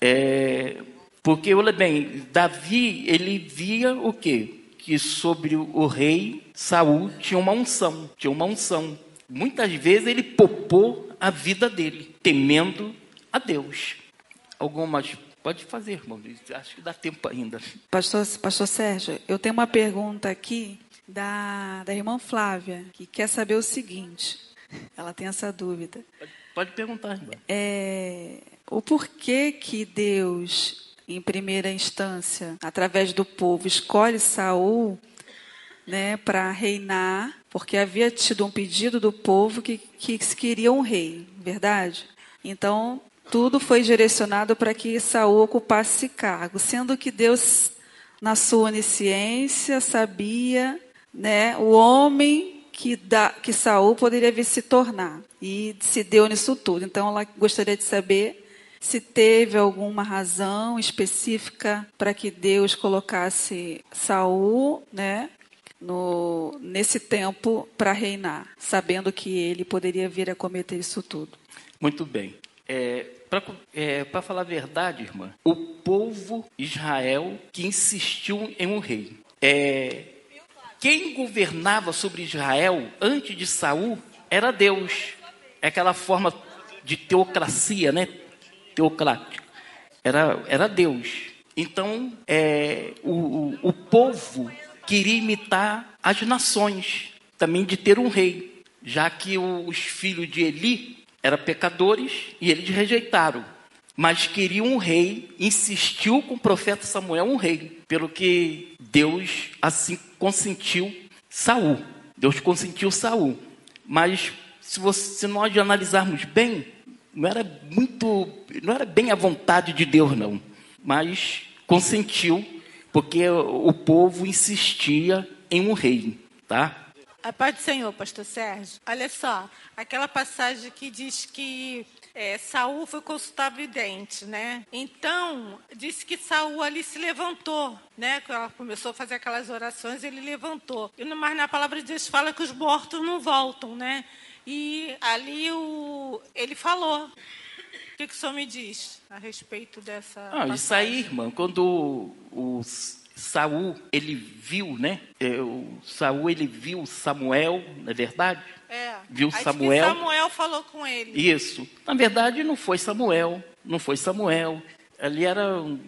É, porque, olha bem, Davi, ele via o quê? Que sobre o rei Saul tinha uma unção, tinha uma unção. Muitas vezes ele popou a vida dele, temendo a Deus. Algumas Pode fazer, irmão. Acho que dá tempo ainda. Pastor, Pastor Sérgio, eu tenho uma pergunta aqui da, da irmã Flávia, que quer saber o seguinte. Ela tem essa dúvida. Pode, pode perguntar, irmã. É, o porquê que Deus, em primeira instância, através do povo, escolhe Saul né, para reinar, porque havia tido um pedido do povo que, que queria um rei, verdade? Então, tudo foi direcionado para que Saul ocupasse esse cargo, sendo que Deus, na sua onisciência, sabia né, o homem que, da, que Saul poderia vir se tornar. E se deu nisso tudo. Então, ela gostaria de saber se teve alguma razão específica para que Deus colocasse Saul, né, no, nesse tempo para reinar, sabendo que ele poderia vir a cometer isso tudo. Muito bem. É, para é, falar a verdade, irmã, o povo Israel que insistiu em um rei. É, quem governava sobre Israel antes de Saul era Deus. É aquela forma de teocracia, né? Teocrática. Era, era Deus. Então, é, o, o, o povo queria imitar as nações, também de ter um rei, já que os filhos de Eli eram pecadores e eles rejeitaram mas queria um rei, insistiu com o profeta Samuel um rei, pelo que Deus assim consentiu Saul. Deus consentiu Saul. Mas se, você, se nós analisarmos bem, não era muito, não era bem a vontade de Deus não, mas consentiu porque o povo insistia em um rei, tá? A paz do Senhor, pastor Sérgio. Olha só, aquela passagem que diz que é, Saul foi consultar vidente, né? Então, disse que Saul ali se levantou, né? Ela começou a fazer aquelas orações, ele levantou. Mas na palavra de Deus fala que os mortos não voltam, né? E ali o, ele falou. O que, que o senhor me diz a respeito dessa. Ah, isso aí, irmã, quando os Saul ele viu, né? É, o Saul ele viu Samuel, não é verdade? É. Viu Samuel. Samuel falou com ele. Isso. Na verdade não foi Samuel, não foi Samuel. Ali era um,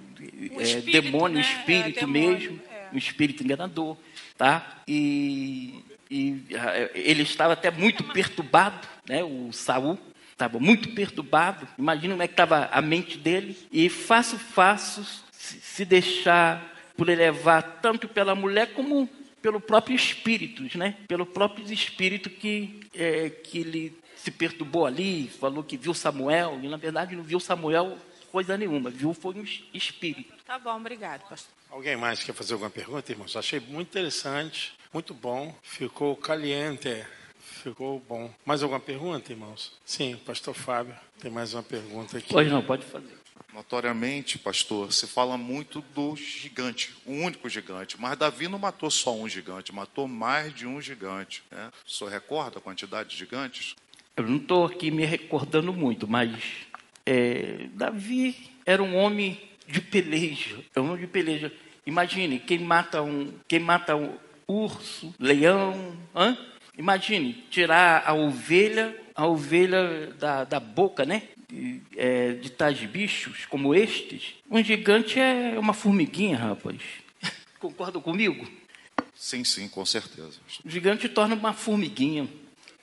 um é, espírito, demônio, né? espírito é, demônio, mesmo, é. um espírito enganador, tá? E, e ele estava até muito perturbado, né? O Saul estava muito perturbado. Imagina como é que estava a mente dele. E fácil, fácil se deixar por elevar tanto pela mulher como pelo próprio espírito, né? Pelo próprio espírito que é, que ele se perturbou ali, falou que viu Samuel e na verdade não viu Samuel coisa nenhuma, viu foi um espírito. Tá bom, obrigado, pastor. Alguém mais quer fazer alguma pergunta, irmãos? Achei muito interessante, muito bom, ficou caliente Ficou bom. Mais alguma pergunta, irmãos? Sim, pastor Fábio, tem mais uma pergunta aqui. Pois não, pode fazer. Notoriamente, pastor, se fala muito do gigante, o único gigante. Mas Davi não matou só um gigante, matou mais de um gigante. Né? O senhor recorda a quantidade de gigantes? Eu não estou aqui me recordando muito, mas é, Davi era um homem de peleja. É um homem de peleja. Imagine, quem mata um, quem mata um urso, leão, hã? imagine, tirar a ovelha, a ovelha da, da boca, né? De, é, de tais bichos como estes. Um gigante é uma formiguinha, rapaz. Concorda comigo? Sim, sim, com certeza. O gigante torna uma formiguinha.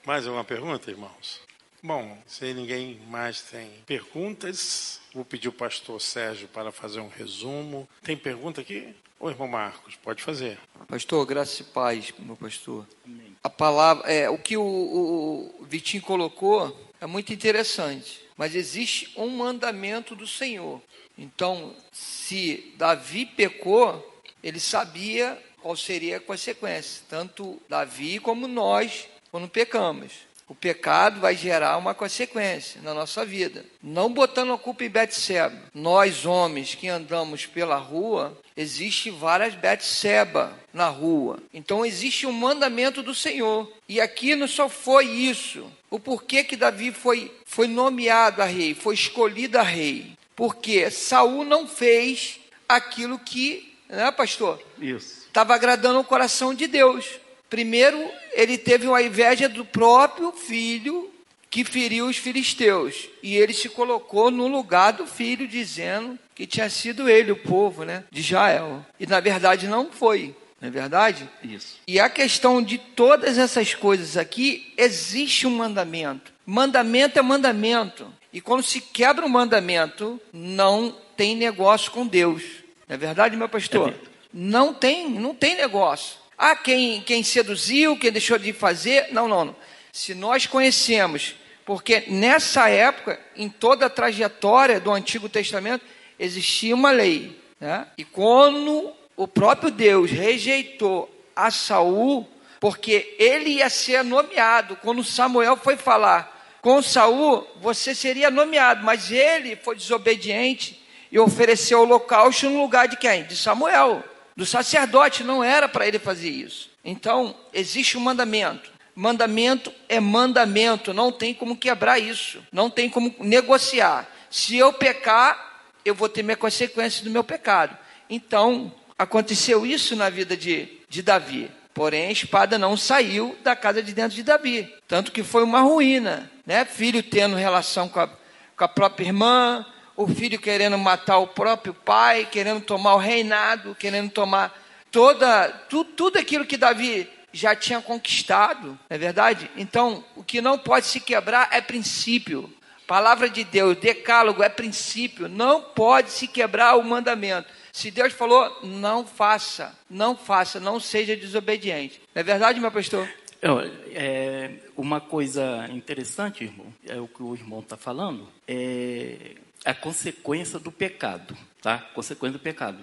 Mais alguma pergunta, irmãos? Bom, se ninguém mais tem perguntas, vou pedir o pastor Sérgio para fazer um resumo. Tem pergunta aqui? Ô, irmão Marcos, pode fazer. Pastor, graça e paz, meu pastor. Amém. A palavra, é, o que o, o Vitinho colocou é muito interessante, mas existe um mandamento do Senhor. Então, se Davi pecou, ele sabia qual seria a consequência, tanto Davi como nós, quando pecamos. O pecado vai gerar uma consequência na nossa vida. Não botando a culpa em Betseba. Nós, homens que andamos pela rua, existe várias Betseba na rua. Então existe um mandamento do Senhor. E aqui não só foi isso. O porquê que Davi foi, foi nomeado a rei, foi escolhido a rei. Porque Saul não fez aquilo que, né, pastor? Isso. Estava agradando o coração de Deus. Primeiro, ele teve uma inveja do próprio filho que feriu os filisteus. E ele se colocou no lugar do filho, dizendo que tinha sido ele, o povo né, de Israel. E na verdade não foi. Não é verdade? Isso. E a questão de todas essas coisas aqui, existe um mandamento. Mandamento é mandamento. E quando se quebra um mandamento, não tem negócio com Deus. Não é verdade, meu pastor? É não tem, não tem negócio. Ah, quem, quem seduziu, quem deixou de fazer. Não, não, não. Se nós conhecemos, porque nessa época, em toda a trajetória do Antigo Testamento, existia uma lei. Né? E quando o próprio Deus rejeitou a Saul, porque ele ia ser nomeado, quando Samuel foi falar com Saul, você seria nomeado, mas ele foi desobediente e ofereceu o holocausto no lugar de quem? De Samuel do sacerdote, não era para ele fazer isso. Então, existe um mandamento. Mandamento é mandamento, não tem como quebrar isso, não tem como negociar. Se eu pecar, eu vou ter minha consequência do meu pecado. Então, aconteceu isso na vida de, de Davi. Porém, a espada não saiu da casa de dentro de Davi. Tanto que foi uma ruína. Né? Filho tendo relação com a, com a própria irmã, o filho querendo matar o próprio pai, querendo tomar o reinado, querendo tomar toda tudo, tudo aquilo que Davi já tinha conquistado, não é verdade? Então, o que não pode se quebrar é princípio. Palavra de Deus, decálogo é princípio, não pode se quebrar o mandamento. Se Deus falou, não faça, não faça, não seja desobediente. Não é verdade, meu pastor? É, uma coisa interessante, irmão, é o que o irmão está falando, é a consequência do pecado, tá? Consequência do pecado.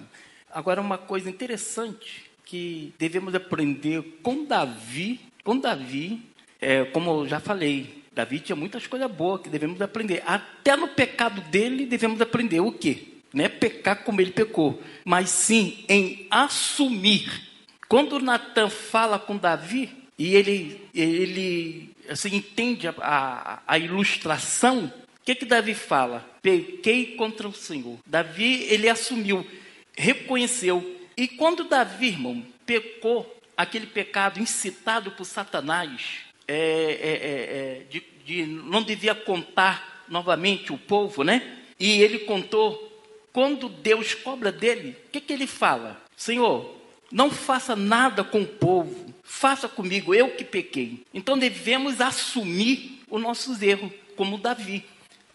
Agora, uma coisa interessante que devemos aprender com Davi, com Davi, é, como eu já falei, Davi tinha muitas coisas boas que devemos aprender. Até no pecado dele devemos aprender o quê? Não é pecar como ele pecou, mas sim em assumir. Quando Natan fala com Davi e ele, ele assim, entende a, a, a ilustração, que, que Davi fala? Pequei contra o Senhor. Davi, ele assumiu, reconheceu. E quando Davi, irmão, pecou, aquele pecado incitado por Satanás, é, é, é, é, de, de não devia contar novamente o povo, né? E ele contou. Quando Deus cobra dele, o que, que ele fala? Senhor, não faça nada com o povo, faça comigo, eu que pequei. Então devemos assumir os nossos erros, como Davi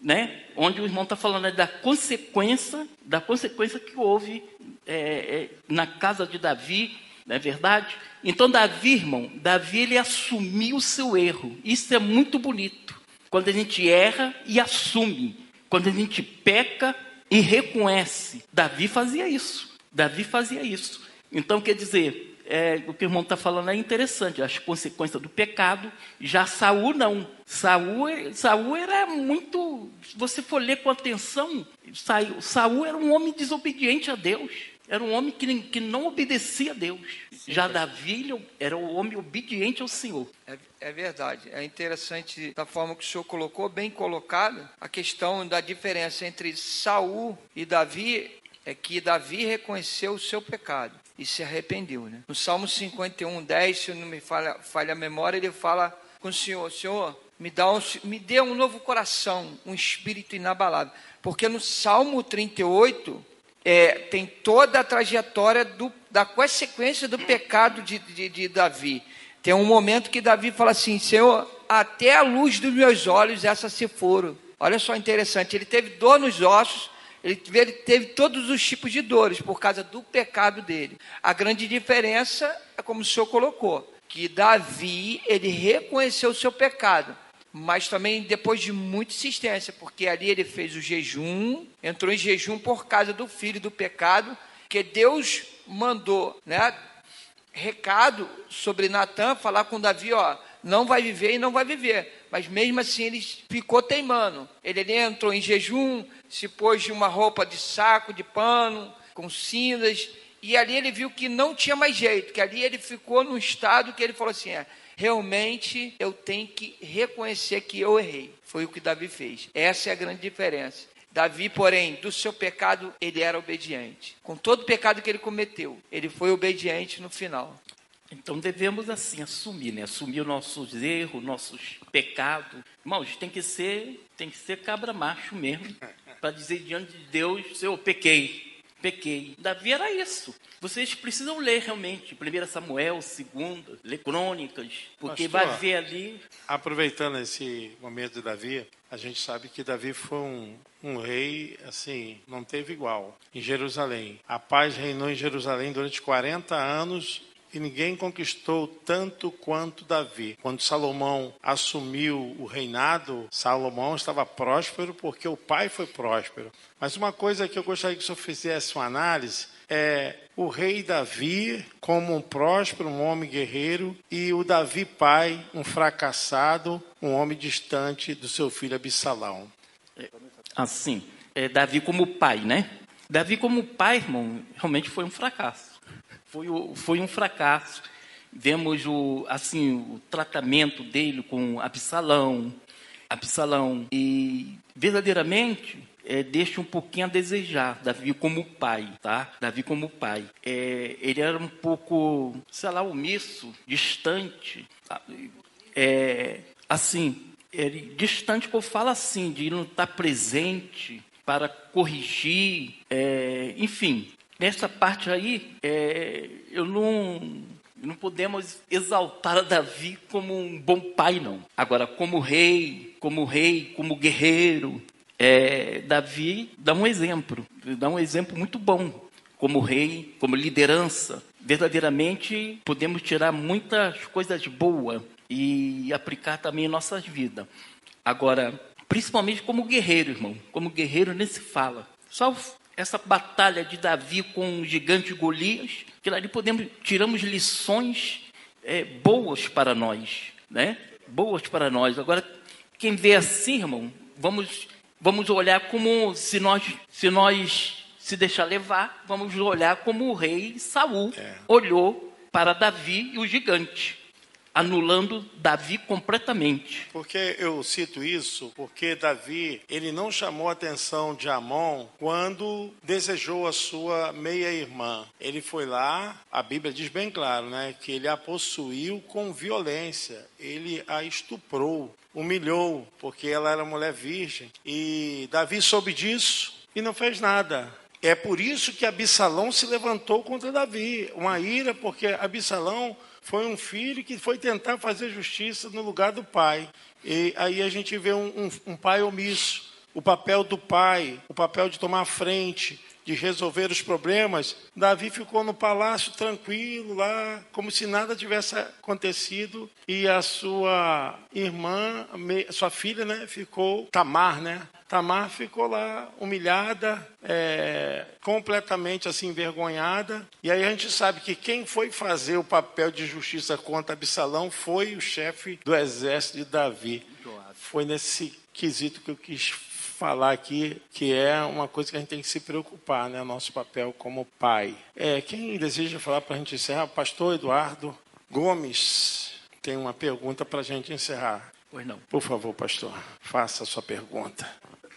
né? Onde o irmão está falando é da consequência, da consequência que houve é, é, na casa de Davi, não é verdade? Então Davi, irmão, Davi ele assumiu o seu erro. Isso é muito bonito. Quando a gente erra e assume, quando a gente peca e reconhece. Davi fazia isso. Davi fazia isso. Então quer dizer, é, o que o irmão está falando é interessante, as consequências do pecado. Já Saul não. Saul, Saul era muito. Se você for ler com atenção, Saul era um homem desobediente a Deus. Era um homem que, que não obedecia a Deus. Sim, Já Davi era um homem obediente ao Senhor. É, é, verdade. É interessante da forma que o senhor colocou, bem colocado, a questão da diferença entre Saul e Davi é que Davi reconheceu o seu pecado e se arrependeu. Né? No Salmo 51, 10, se não me falha, falha a memória, ele fala com o Senhor, Senhor, me, dá um, me dê um novo coração, um espírito inabalável. Porque no Salmo 38, é, tem toda a trajetória do, da consequência do pecado de, de, de Davi. Tem um momento que Davi fala assim, Senhor, até a luz dos meus olhos essa se foram. Olha só interessante, ele teve dor nos ossos, ele teve, ele teve, todos os tipos de dores por causa do pecado dele. A grande diferença é como o senhor colocou, que Davi, ele reconheceu o seu pecado, mas também depois de muita insistência, porque ali ele fez o jejum, entrou em jejum por causa do filho do pecado, que Deus mandou, né? Recado sobre Natan, falar com Davi, ó, não vai viver e não vai viver. Mas mesmo assim ele ficou teimando. Ele, ele entrou em jejum, se pôs de uma roupa de saco, de pano, com cinzas, e ali ele viu que não tinha mais jeito, que ali ele ficou num estado que ele falou assim: é, realmente eu tenho que reconhecer que eu errei. Foi o que Davi fez. Essa é a grande diferença. Davi, porém, do seu pecado, ele era obediente. Com todo o pecado que ele cometeu, ele foi obediente no final. Então devemos assim assumir, né? Assumir os nossos erros, nossos pecados. Irmãos, tem que ser, tem que ser cabra macho mesmo, para dizer diante de Deus, Senhor, pequei, pequei. Davi era isso. Vocês precisam ler realmente, 1 Samuel, 2, ler crônicas, porque Pastor, vai ver ali. Aproveitando esse momento de Davi, a gente sabe que Davi foi um, um rei, assim, não teve igual em Jerusalém. A paz reinou em Jerusalém durante 40 anos e ninguém conquistou tanto quanto Davi. Quando Salomão assumiu o reinado, Salomão estava próspero porque o pai foi próspero. Mas uma coisa que eu gostaria que o senhor fizesse uma análise é o rei Davi como um próspero, um homem guerreiro, e o Davi pai, um fracassado, um homem distante do seu filho Absalão. Assim, é Davi como pai, né? Davi como pai, irmão, realmente foi um fracasso foi, foi um fracasso. Vemos o, assim, o tratamento dele com Absalão, Absalão, e verdadeiramente é, deixa um pouquinho a desejar Davi como pai, tá? Davi como pai. É, ele era um pouco, sei lá, omisso, distante, é, assim, ele, distante que eu falo assim, de não estar presente para corrigir, é, enfim, Nessa parte aí, é, eu não, não podemos exaltar Davi como um bom pai, não. Agora, como rei, como rei, como guerreiro, é, Davi dá um exemplo, dá um exemplo muito bom. Como rei, como liderança, verdadeiramente podemos tirar muitas coisas boas e aplicar também em nossas vidas. Agora, principalmente como guerreiro, irmão, como guerreiro nem se fala. Só essa batalha de Davi com o gigante Golias, que ali podemos tiramos lições é, boas para nós, né? Boas para nós. Agora, quem vê assim, irmão, vamos vamos olhar como se nós se nós se deixar levar, vamos olhar como o rei Saul é. olhou para Davi e o gigante anulando Davi completamente. Porque eu cito isso porque Davi, ele não chamou a atenção de Amon quando desejou a sua meia-irmã. Ele foi lá, a Bíblia diz bem claro, né, que ele a possuiu com violência, ele a estuprou, humilhou, porque ela era mulher virgem. E Davi soube disso e não fez nada. É por isso que Absalão se levantou contra Davi, uma ira, porque Absalão foi um filho que foi tentar fazer justiça no lugar do pai. E aí a gente vê um, um, um pai omisso, o papel do pai, o papel de tomar frente, de resolver os problemas, Davi ficou no palácio tranquilo lá, como se nada tivesse acontecido, e a sua irmã, sua filha, né, ficou Tamar, né? Tamar ficou lá humilhada, é, completamente assim envergonhada. E aí a gente sabe que quem foi fazer o papel de justiça contra Absalão foi o chefe do exército de Davi. Foi nesse quesito que eu quis falar aqui, que é uma coisa que a gente tem que se preocupar, né? Nosso papel como pai. É, quem deseja falar para a gente encerrar? Pastor Eduardo Gomes tem uma pergunta para a gente encerrar. Pois não. Por favor, pastor, faça a sua pergunta.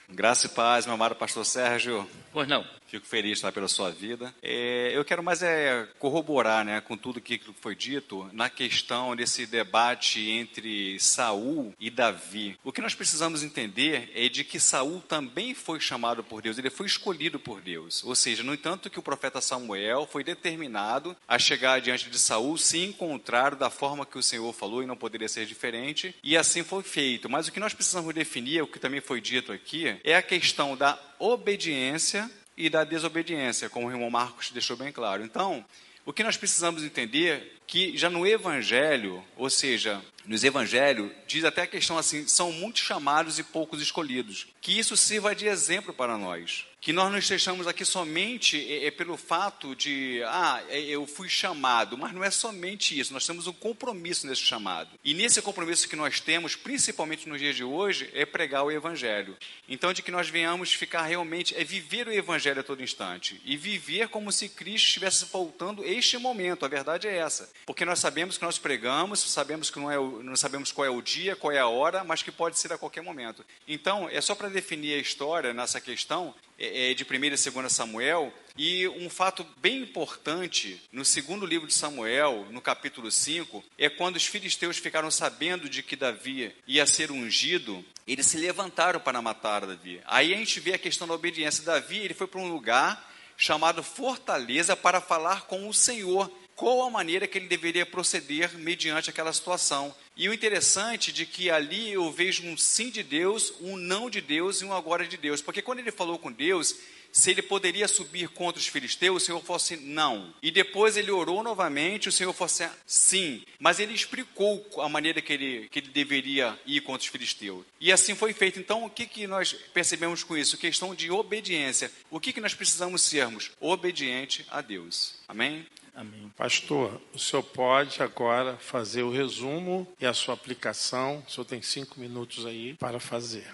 Graça e paz, meu amado pastor Sérgio. Pois não. Fico feliz tá, pela sua vida. É, eu quero mais é corroborar né, com tudo que foi dito na questão desse debate entre Saul e Davi. O que nós precisamos entender é de que Saul também foi chamado por Deus, ele foi escolhido por Deus. Ou seja, no entanto que o profeta Samuel foi determinado a chegar diante de Saul, se encontrar da forma que o Senhor falou e não poderia ser diferente, e assim foi feito. Mas o que nós precisamos definir, o que também foi dito aqui, é a questão da obediência e da desobediência, como o irmão Marcos deixou bem claro. Então, o que nós precisamos entender que já no Evangelho, ou seja, nos Evangelhos, diz até a questão assim: são muitos chamados e poucos escolhidos. Que isso sirva de exemplo para nós. Que nós não estejamos aqui somente é, é pelo fato de, ah, é, eu fui chamado, mas não é somente isso, nós temos um compromisso nesse chamado. E nesse compromisso que nós temos, principalmente nos dias de hoje, é pregar o Evangelho. Então, de que nós venhamos ficar realmente, é viver o Evangelho a todo instante. E viver como se Cristo estivesse voltando este momento, a verdade é essa. Porque nós sabemos que nós pregamos, sabemos que não, é, não sabemos qual é o dia, qual é a hora, mas que pode ser a qualquer momento. Então, é só para definir a história nessa questão, é, é de 1 e 2 Samuel, e um fato bem importante no segundo livro de Samuel, no capítulo 5, é quando os filisteus ficaram sabendo de que Davi ia ser ungido, eles se levantaram para matar Davi. Aí a gente vê a questão da obediência. Davi ele foi para um lugar chamado Fortaleza para falar com o Senhor qual a maneira que ele deveria proceder mediante aquela situação. E o interessante de que ali eu vejo um sim de Deus, um não de Deus e um agora de Deus. Porque quando ele falou com Deus, se ele poderia subir contra os filisteus, o Senhor fosse não. E depois ele orou novamente, o Senhor fosse sim. Mas ele explicou a maneira que ele, que ele deveria ir contra os filisteus. E assim foi feito. Então, o que, que nós percebemos com isso? Questão de obediência. O que, que nós precisamos sermos? Obediente a Deus. Amém? Amém. Pastor, o senhor pode agora fazer o resumo e a sua aplicação. O senhor tem cinco minutos aí para fazer.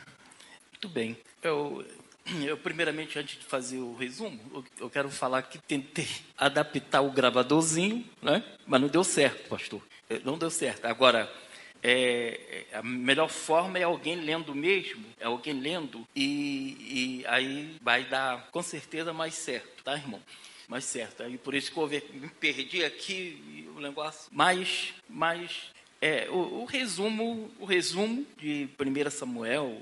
Muito bem. Eu, eu primeiramente, antes de fazer o resumo, eu, eu quero falar que tentei adaptar o gravadorzinho, né? mas não deu certo, pastor. É, não deu certo. Agora, é, a melhor forma é alguém lendo mesmo, é alguém lendo, e, e aí vai dar com certeza mais certo, tá, irmão? Mais certo. Aí por isso que eu me perdi aqui o negócio. Mas, mas é, o, o, resumo, o resumo de 1 Samuel,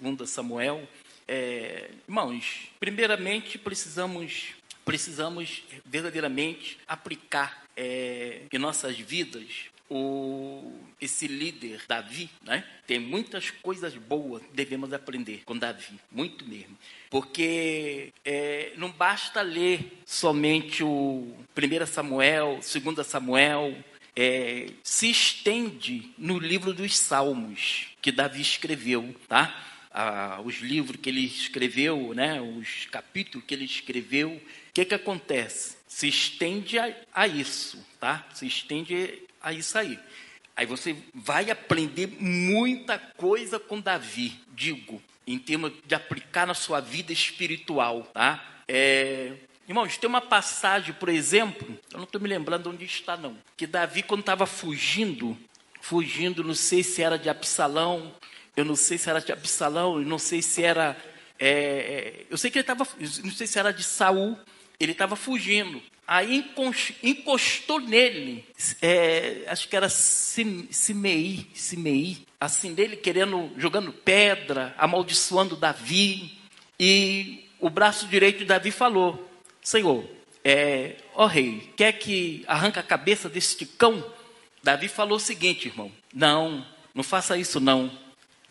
2 Samuel, é, irmãos, primeiramente precisamos precisamos verdadeiramente aplicar é, em nossas vidas o, esse líder, Davi, né? tem muitas coisas boas que devemos aprender com Davi, muito mesmo. Porque é, não basta ler somente o 1 Samuel, 2 Samuel, é, se estende no livro dos Salmos que Davi escreveu, tá? Ah, os livros que ele escreveu, né? Os capítulos que ele escreveu, o que que acontece? Se estende a, a isso, tá? Se estende a isso aí. Aí você vai aprender muita coisa com Davi, digo, em termos de aplicar na sua vida espiritual, tá? É, Irmãos, tem uma passagem, por exemplo, eu não estou me lembrando onde está, não. Que Davi, quando estava fugindo, fugindo, não sei se era de Absalão, eu não sei se era de Absalão, eu não sei se era. É, é eu sei que ele estava, não sei se era de Saul, ele estava fugindo. Aí encostou nele, é, acho que era Simei, Simei, assim dele querendo, jogando pedra, amaldiçoando Davi. E o braço direito de Davi falou: Senhor, é, ó rei, quer que arranque a cabeça deste cão? Davi falou o seguinte, irmão: Não, não faça isso não.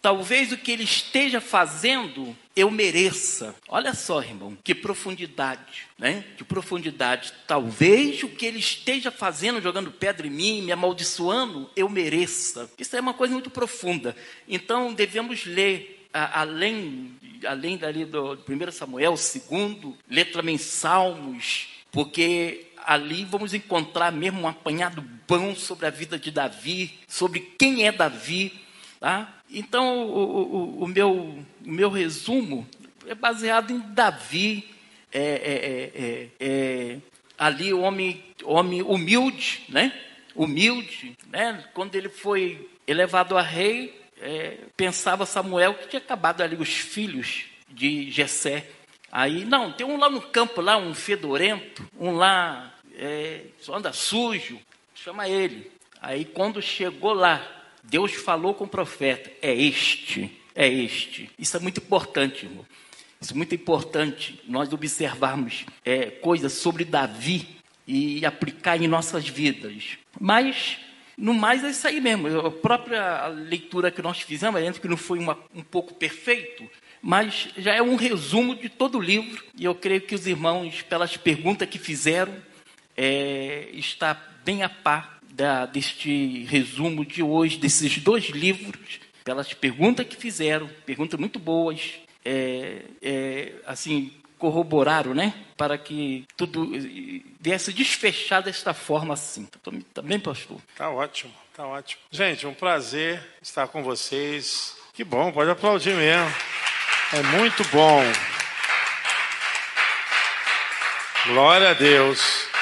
Talvez o que ele esteja fazendo eu mereça. Olha só, irmão, que profundidade, né? Que profundidade. Talvez o que ele esteja fazendo, jogando pedra em mim, me amaldiçoando, eu mereça. Isso é uma coisa muito profunda. Então, devemos ler, a, além, além dali do 1 Samuel, segundo, ler também Salmos, porque ali vamos encontrar mesmo um apanhado bom sobre a vida de Davi, sobre quem é Davi, tá? Então, o, o, o, meu, o meu resumo é baseado em Davi, é, é, é, é ali o homem, homem humilde, né? Humilde, né? Quando ele foi elevado a rei, é, pensava Samuel que tinha acabado ali os filhos de Jessé. Aí, não, tem um lá no campo, lá, um fedorento, um lá, é, só anda sujo, chama ele. Aí, quando chegou lá, Deus falou com o profeta: é este, é este. Isso é muito importante, irmão. Isso é muito importante nós observarmos é, coisas sobre Davi e aplicar em nossas vidas. Mas, no mais, é isso aí mesmo. A própria leitura que nós fizemos, ainda que não foi uma, um pouco perfeito, mas já é um resumo de todo o livro. E eu creio que os irmãos, pelas perguntas que fizeram, é, está bem a par da, deste resumo de hoje, desses dois livros, pelas perguntas que fizeram, perguntas muito boas, é, é, assim, corroboraram, né? Para que tudo viesse desfechar desta forma assim. Também, pastor? Tá ótimo, tá ótimo. Gente, um prazer estar com vocês. Que bom, pode aplaudir mesmo. É muito bom. Glória a Deus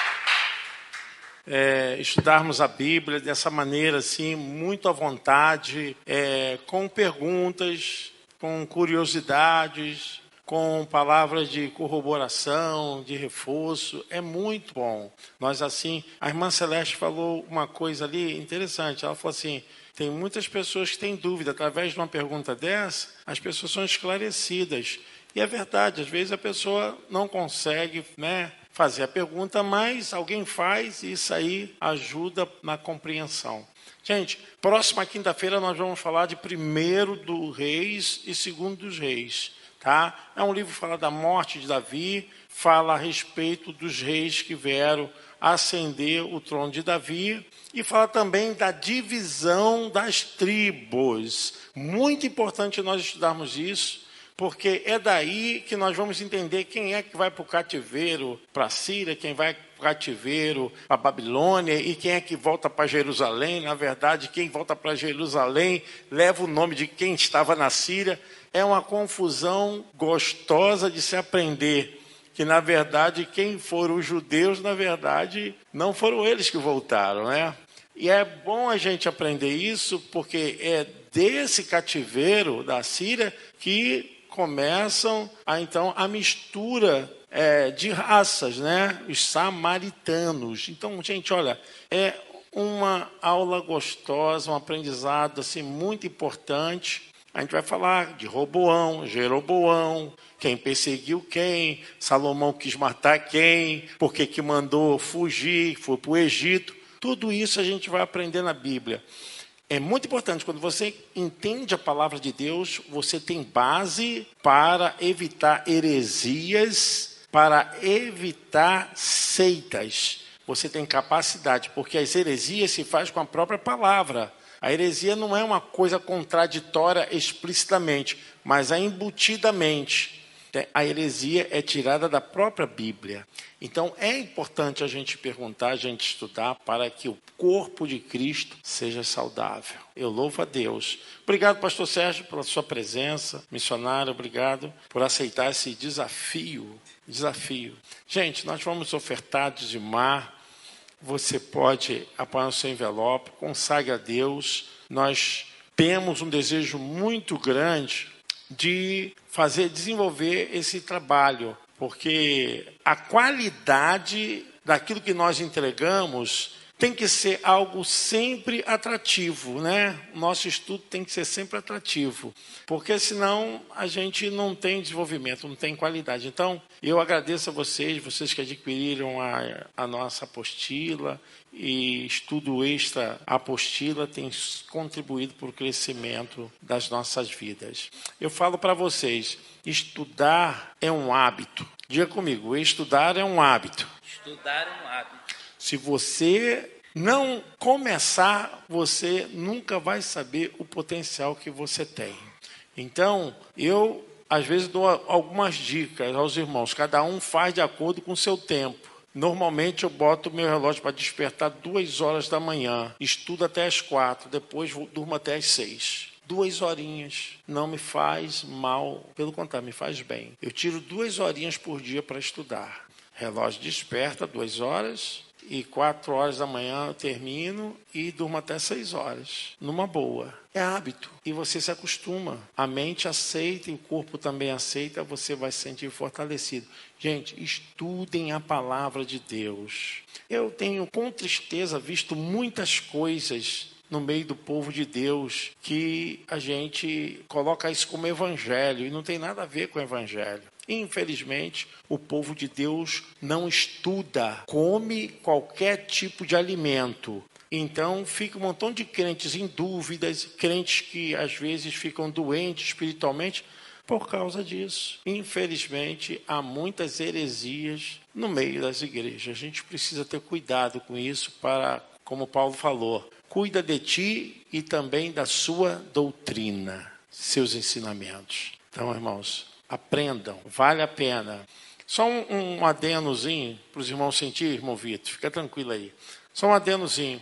é, estudarmos a Bíblia dessa maneira, assim, muito à vontade, é, com perguntas, com curiosidades, com palavras de corroboração, de reforço, é muito bom. Nós assim, a irmã Celeste falou uma coisa ali interessante. Ela falou assim: tem muitas pessoas que têm dúvida, através de uma pergunta dessa, as pessoas são esclarecidas. E é verdade, às vezes a pessoa não consegue, né? Fazer a pergunta, mas alguém faz e isso aí ajuda na compreensão. Gente, próxima quinta-feira nós vamos falar de primeiro do Reis e segundo dos Reis. Tá? É um livro que fala da morte de Davi, fala a respeito dos reis que vieram ascender o trono de Davi e fala também da divisão das tribos. Muito importante nós estudarmos isso, porque é daí que nós vamos entender quem é que vai para o cativeiro para a Síria, quem vai para o cativeiro para a Babilônia e quem é que volta para Jerusalém. Na verdade, quem volta para Jerusalém leva o nome de quem estava na Síria. É uma confusão gostosa de se aprender que na verdade quem foram os judeus, na verdade, não foram eles que voltaram, né? E é bom a gente aprender isso porque é desse cativeiro da Síria que começam a então a mistura é, de raças, né? Os samaritanos. Então, gente, olha, é uma aula gostosa, um aprendizado assim muito importante. A gente vai falar de Roboão, Jeroboão, quem perseguiu quem, Salomão quis matar quem, porque que mandou fugir, foi para o Egito. Tudo isso a gente vai aprender na Bíblia. É muito importante, quando você entende a palavra de Deus, você tem base para evitar heresias, para evitar seitas. Você tem capacidade, porque as heresias se faz com a própria palavra. A heresia não é uma coisa contraditória explicitamente, mas é embutidamente. A heresia é tirada da própria Bíblia. Então é importante a gente perguntar, a gente estudar para que o corpo de Cristo seja saudável. Eu louvo a Deus. Obrigado, pastor Sérgio, pela sua presença. Missionário, obrigado por aceitar esse desafio. Desafio. Gente, nós vamos ofertar dizimar. Você pode apoiar o seu envelope, consagre a Deus. Nós temos um desejo muito grande de fazer desenvolver esse trabalho porque a qualidade daquilo que nós entregamos tem que ser algo sempre atrativo, né? O nosso estudo tem que ser sempre atrativo, porque senão a gente não tem desenvolvimento, não tem qualidade. Então, eu agradeço a vocês, vocês que adquiriram a, a nossa apostila e estudo extra apostila tem contribuído para o crescimento das nossas vidas. Eu falo para vocês, estudar é um hábito. Diga comigo, estudar é um hábito. Estudar é um hábito. Se você não começar, você nunca vai saber o potencial que você tem. Então, eu às vezes dou algumas dicas aos irmãos, cada um faz de acordo com o seu tempo. Normalmente eu boto meu relógio para despertar duas horas da manhã, estudo até as quatro, depois durmo até as seis. Duas horinhas não me faz mal, pelo contrário, me faz bem. Eu tiro duas horinhas por dia para estudar. Relógio desperta duas horas, e quatro horas da manhã eu termino e durmo até seis horas, numa boa. É hábito e você se acostuma. A mente aceita e o corpo também aceita, você vai se sentir fortalecido. Gente, estudem a palavra de Deus. Eu tenho com tristeza visto muitas coisas no meio do povo de Deus que a gente coloca isso como evangelho e não tem nada a ver com evangelho. Infelizmente, o povo de Deus não estuda, come qualquer tipo de alimento. Então, fica um montão de crentes em dúvidas, crentes que às vezes ficam doentes espiritualmente por causa disso. Infelizmente, há muitas heresias no meio das igrejas. A gente precisa ter cuidado com isso para, como Paulo falou, cuida de ti e também da sua doutrina, seus ensinamentos. Então, irmãos, Aprendam, vale a pena. Só um, um adenozinho para os irmãos sentir, irmão Vitor, fica tranquilo aí. Só um adenozinho.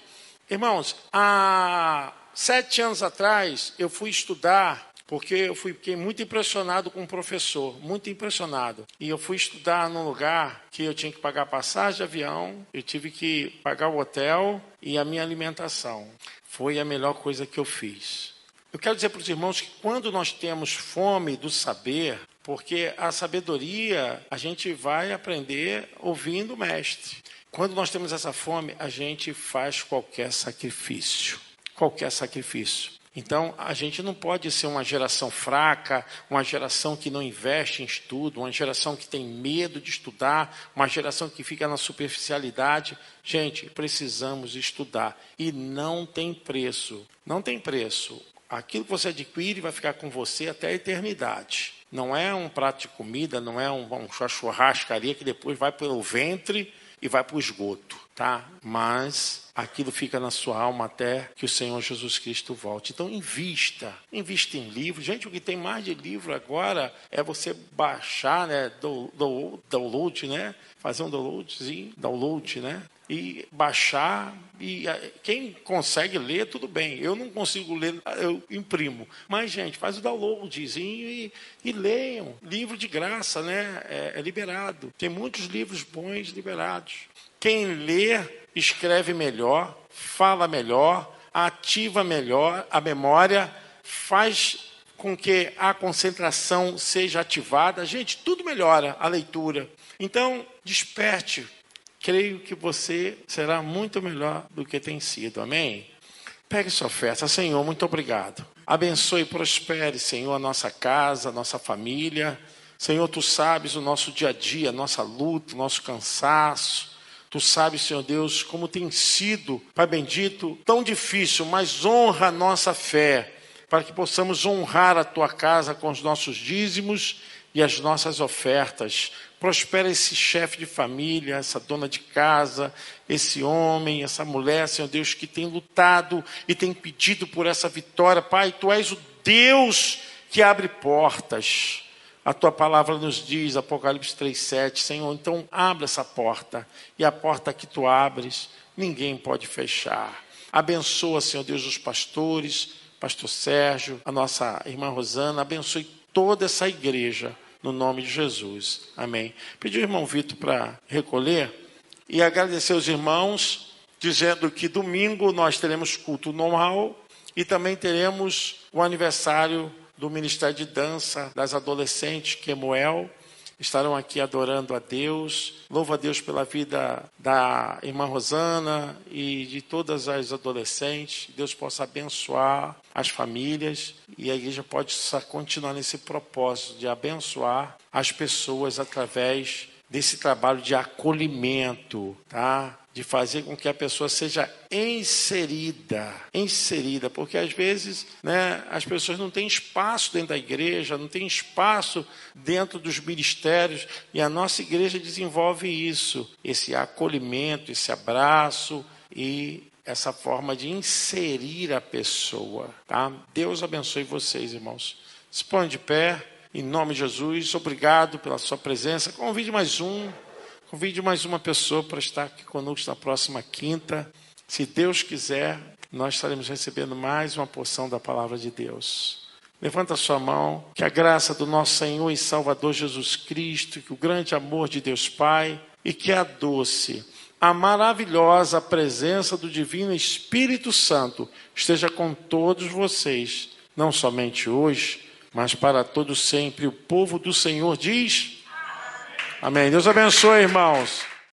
Irmãos, há sete anos atrás eu fui estudar, porque eu fui, fiquei muito impressionado com o professor, muito impressionado. E eu fui estudar num lugar que eu tinha que pagar passagem de avião, eu tive que pagar o hotel e a minha alimentação. Foi a melhor coisa que eu fiz. Eu quero dizer para os irmãos que quando nós temos fome do saber, porque a sabedoria a gente vai aprender ouvindo o mestre. Quando nós temos essa fome, a gente faz qualquer sacrifício. Qualquer sacrifício. Então, a gente não pode ser uma geração fraca, uma geração que não investe em estudo, uma geração que tem medo de estudar, uma geração que fica na superficialidade. Gente, precisamos estudar. E não tem preço. Não tem preço. Aquilo que você adquire vai ficar com você até a eternidade. Não é um prato de comida, não é um, uma churrascaria que depois vai pelo ventre e vai para o esgoto, tá? Mas aquilo fica na sua alma até que o Senhor Jesus Cristo volte. Então invista, invista em livros. Gente, o que tem mais de livro agora é você baixar, né, do, do, download, né? Fazer um downloadzinho, download, né? E baixar. E quem consegue ler, tudo bem. Eu não consigo ler, eu imprimo. Mas, gente, faz o downloadzinho e, e leiam. Livro de graça, né? É, é liberado. Tem muitos livros bons liberados. Quem lê, escreve melhor, fala melhor, ativa melhor a memória, faz com que a concentração seja ativada. Gente, tudo melhora a leitura. Então, desperte creio que você será muito melhor do que tem sido. Amém? Pegue sua oferta. Senhor, muito obrigado. Abençoe e prospere, Senhor, a nossa casa, a nossa família. Senhor, tu sabes o nosso dia a dia, a nossa luta, o nosso cansaço. Tu sabes, Senhor Deus, como tem sido, Pai bendito, tão difícil, mas honra a nossa fé, para que possamos honrar a tua casa com os nossos dízimos e as nossas ofertas. Prospera esse chefe de família, essa dona de casa, esse homem, essa mulher, Senhor Deus, que tem lutado e tem pedido por essa vitória. Pai, tu és o Deus que abre portas. A tua palavra nos diz, Apocalipse 3,7, Senhor, então abre essa porta, e a porta que tu abres, ninguém pode fechar. Abençoa, Senhor Deus, os pastores, pastor Sérgio, a nossa irmã Rosana, abençoe toda essa igreja no nome de Jesus. Amém. Pedi o irmão Vitor para recolher e agradecer aos irmãos, dizendo que domingo nós teremos culto normal e também teremos o aniversário do Ministério de Dança das Adolescentes, Kemuel. estarão aqui adorando a Deus. Louvo a Deus pela vida da irmã Rosana e de todas as adolescentes. Deus possa abençoar as famílias e a igreja pode continuar nesse propósito de abençoar as pessoas através desse trabalho de acolhimento, tá? de fazer com que a pessoa seja inserida, inserida, porque às vezes, né, as pessoas não têm espaço dentro da igreja, não têm espaço dentro dos ministérios, e a nossa igreja desenvolve isso, esse acolhimento, esse abraço e essa forma de inserir a pessoa, tá? Deus abençoe vocês, irmãos. Se põe de pé, em nome de Jesus, obrigado pela sua presença. Convide mais um. Convide mais uma pessoa para estar aqui conosco na próxima quinta. Se Deus quiser, nós estaremos recebendo mais uma porção da palavra de Deus. Levanta sua mão, que a graça do nosso Senhor e Salvador Jesus Cristo, que o grande amor de Deus Pai e que a doce, a maravilhosa presença do Divino Espírito Santo esteja com todos vocês, não somente hoje, mas para todos sempre. O povo do Senhor diz. Amém. Deus abençoe, irmãos.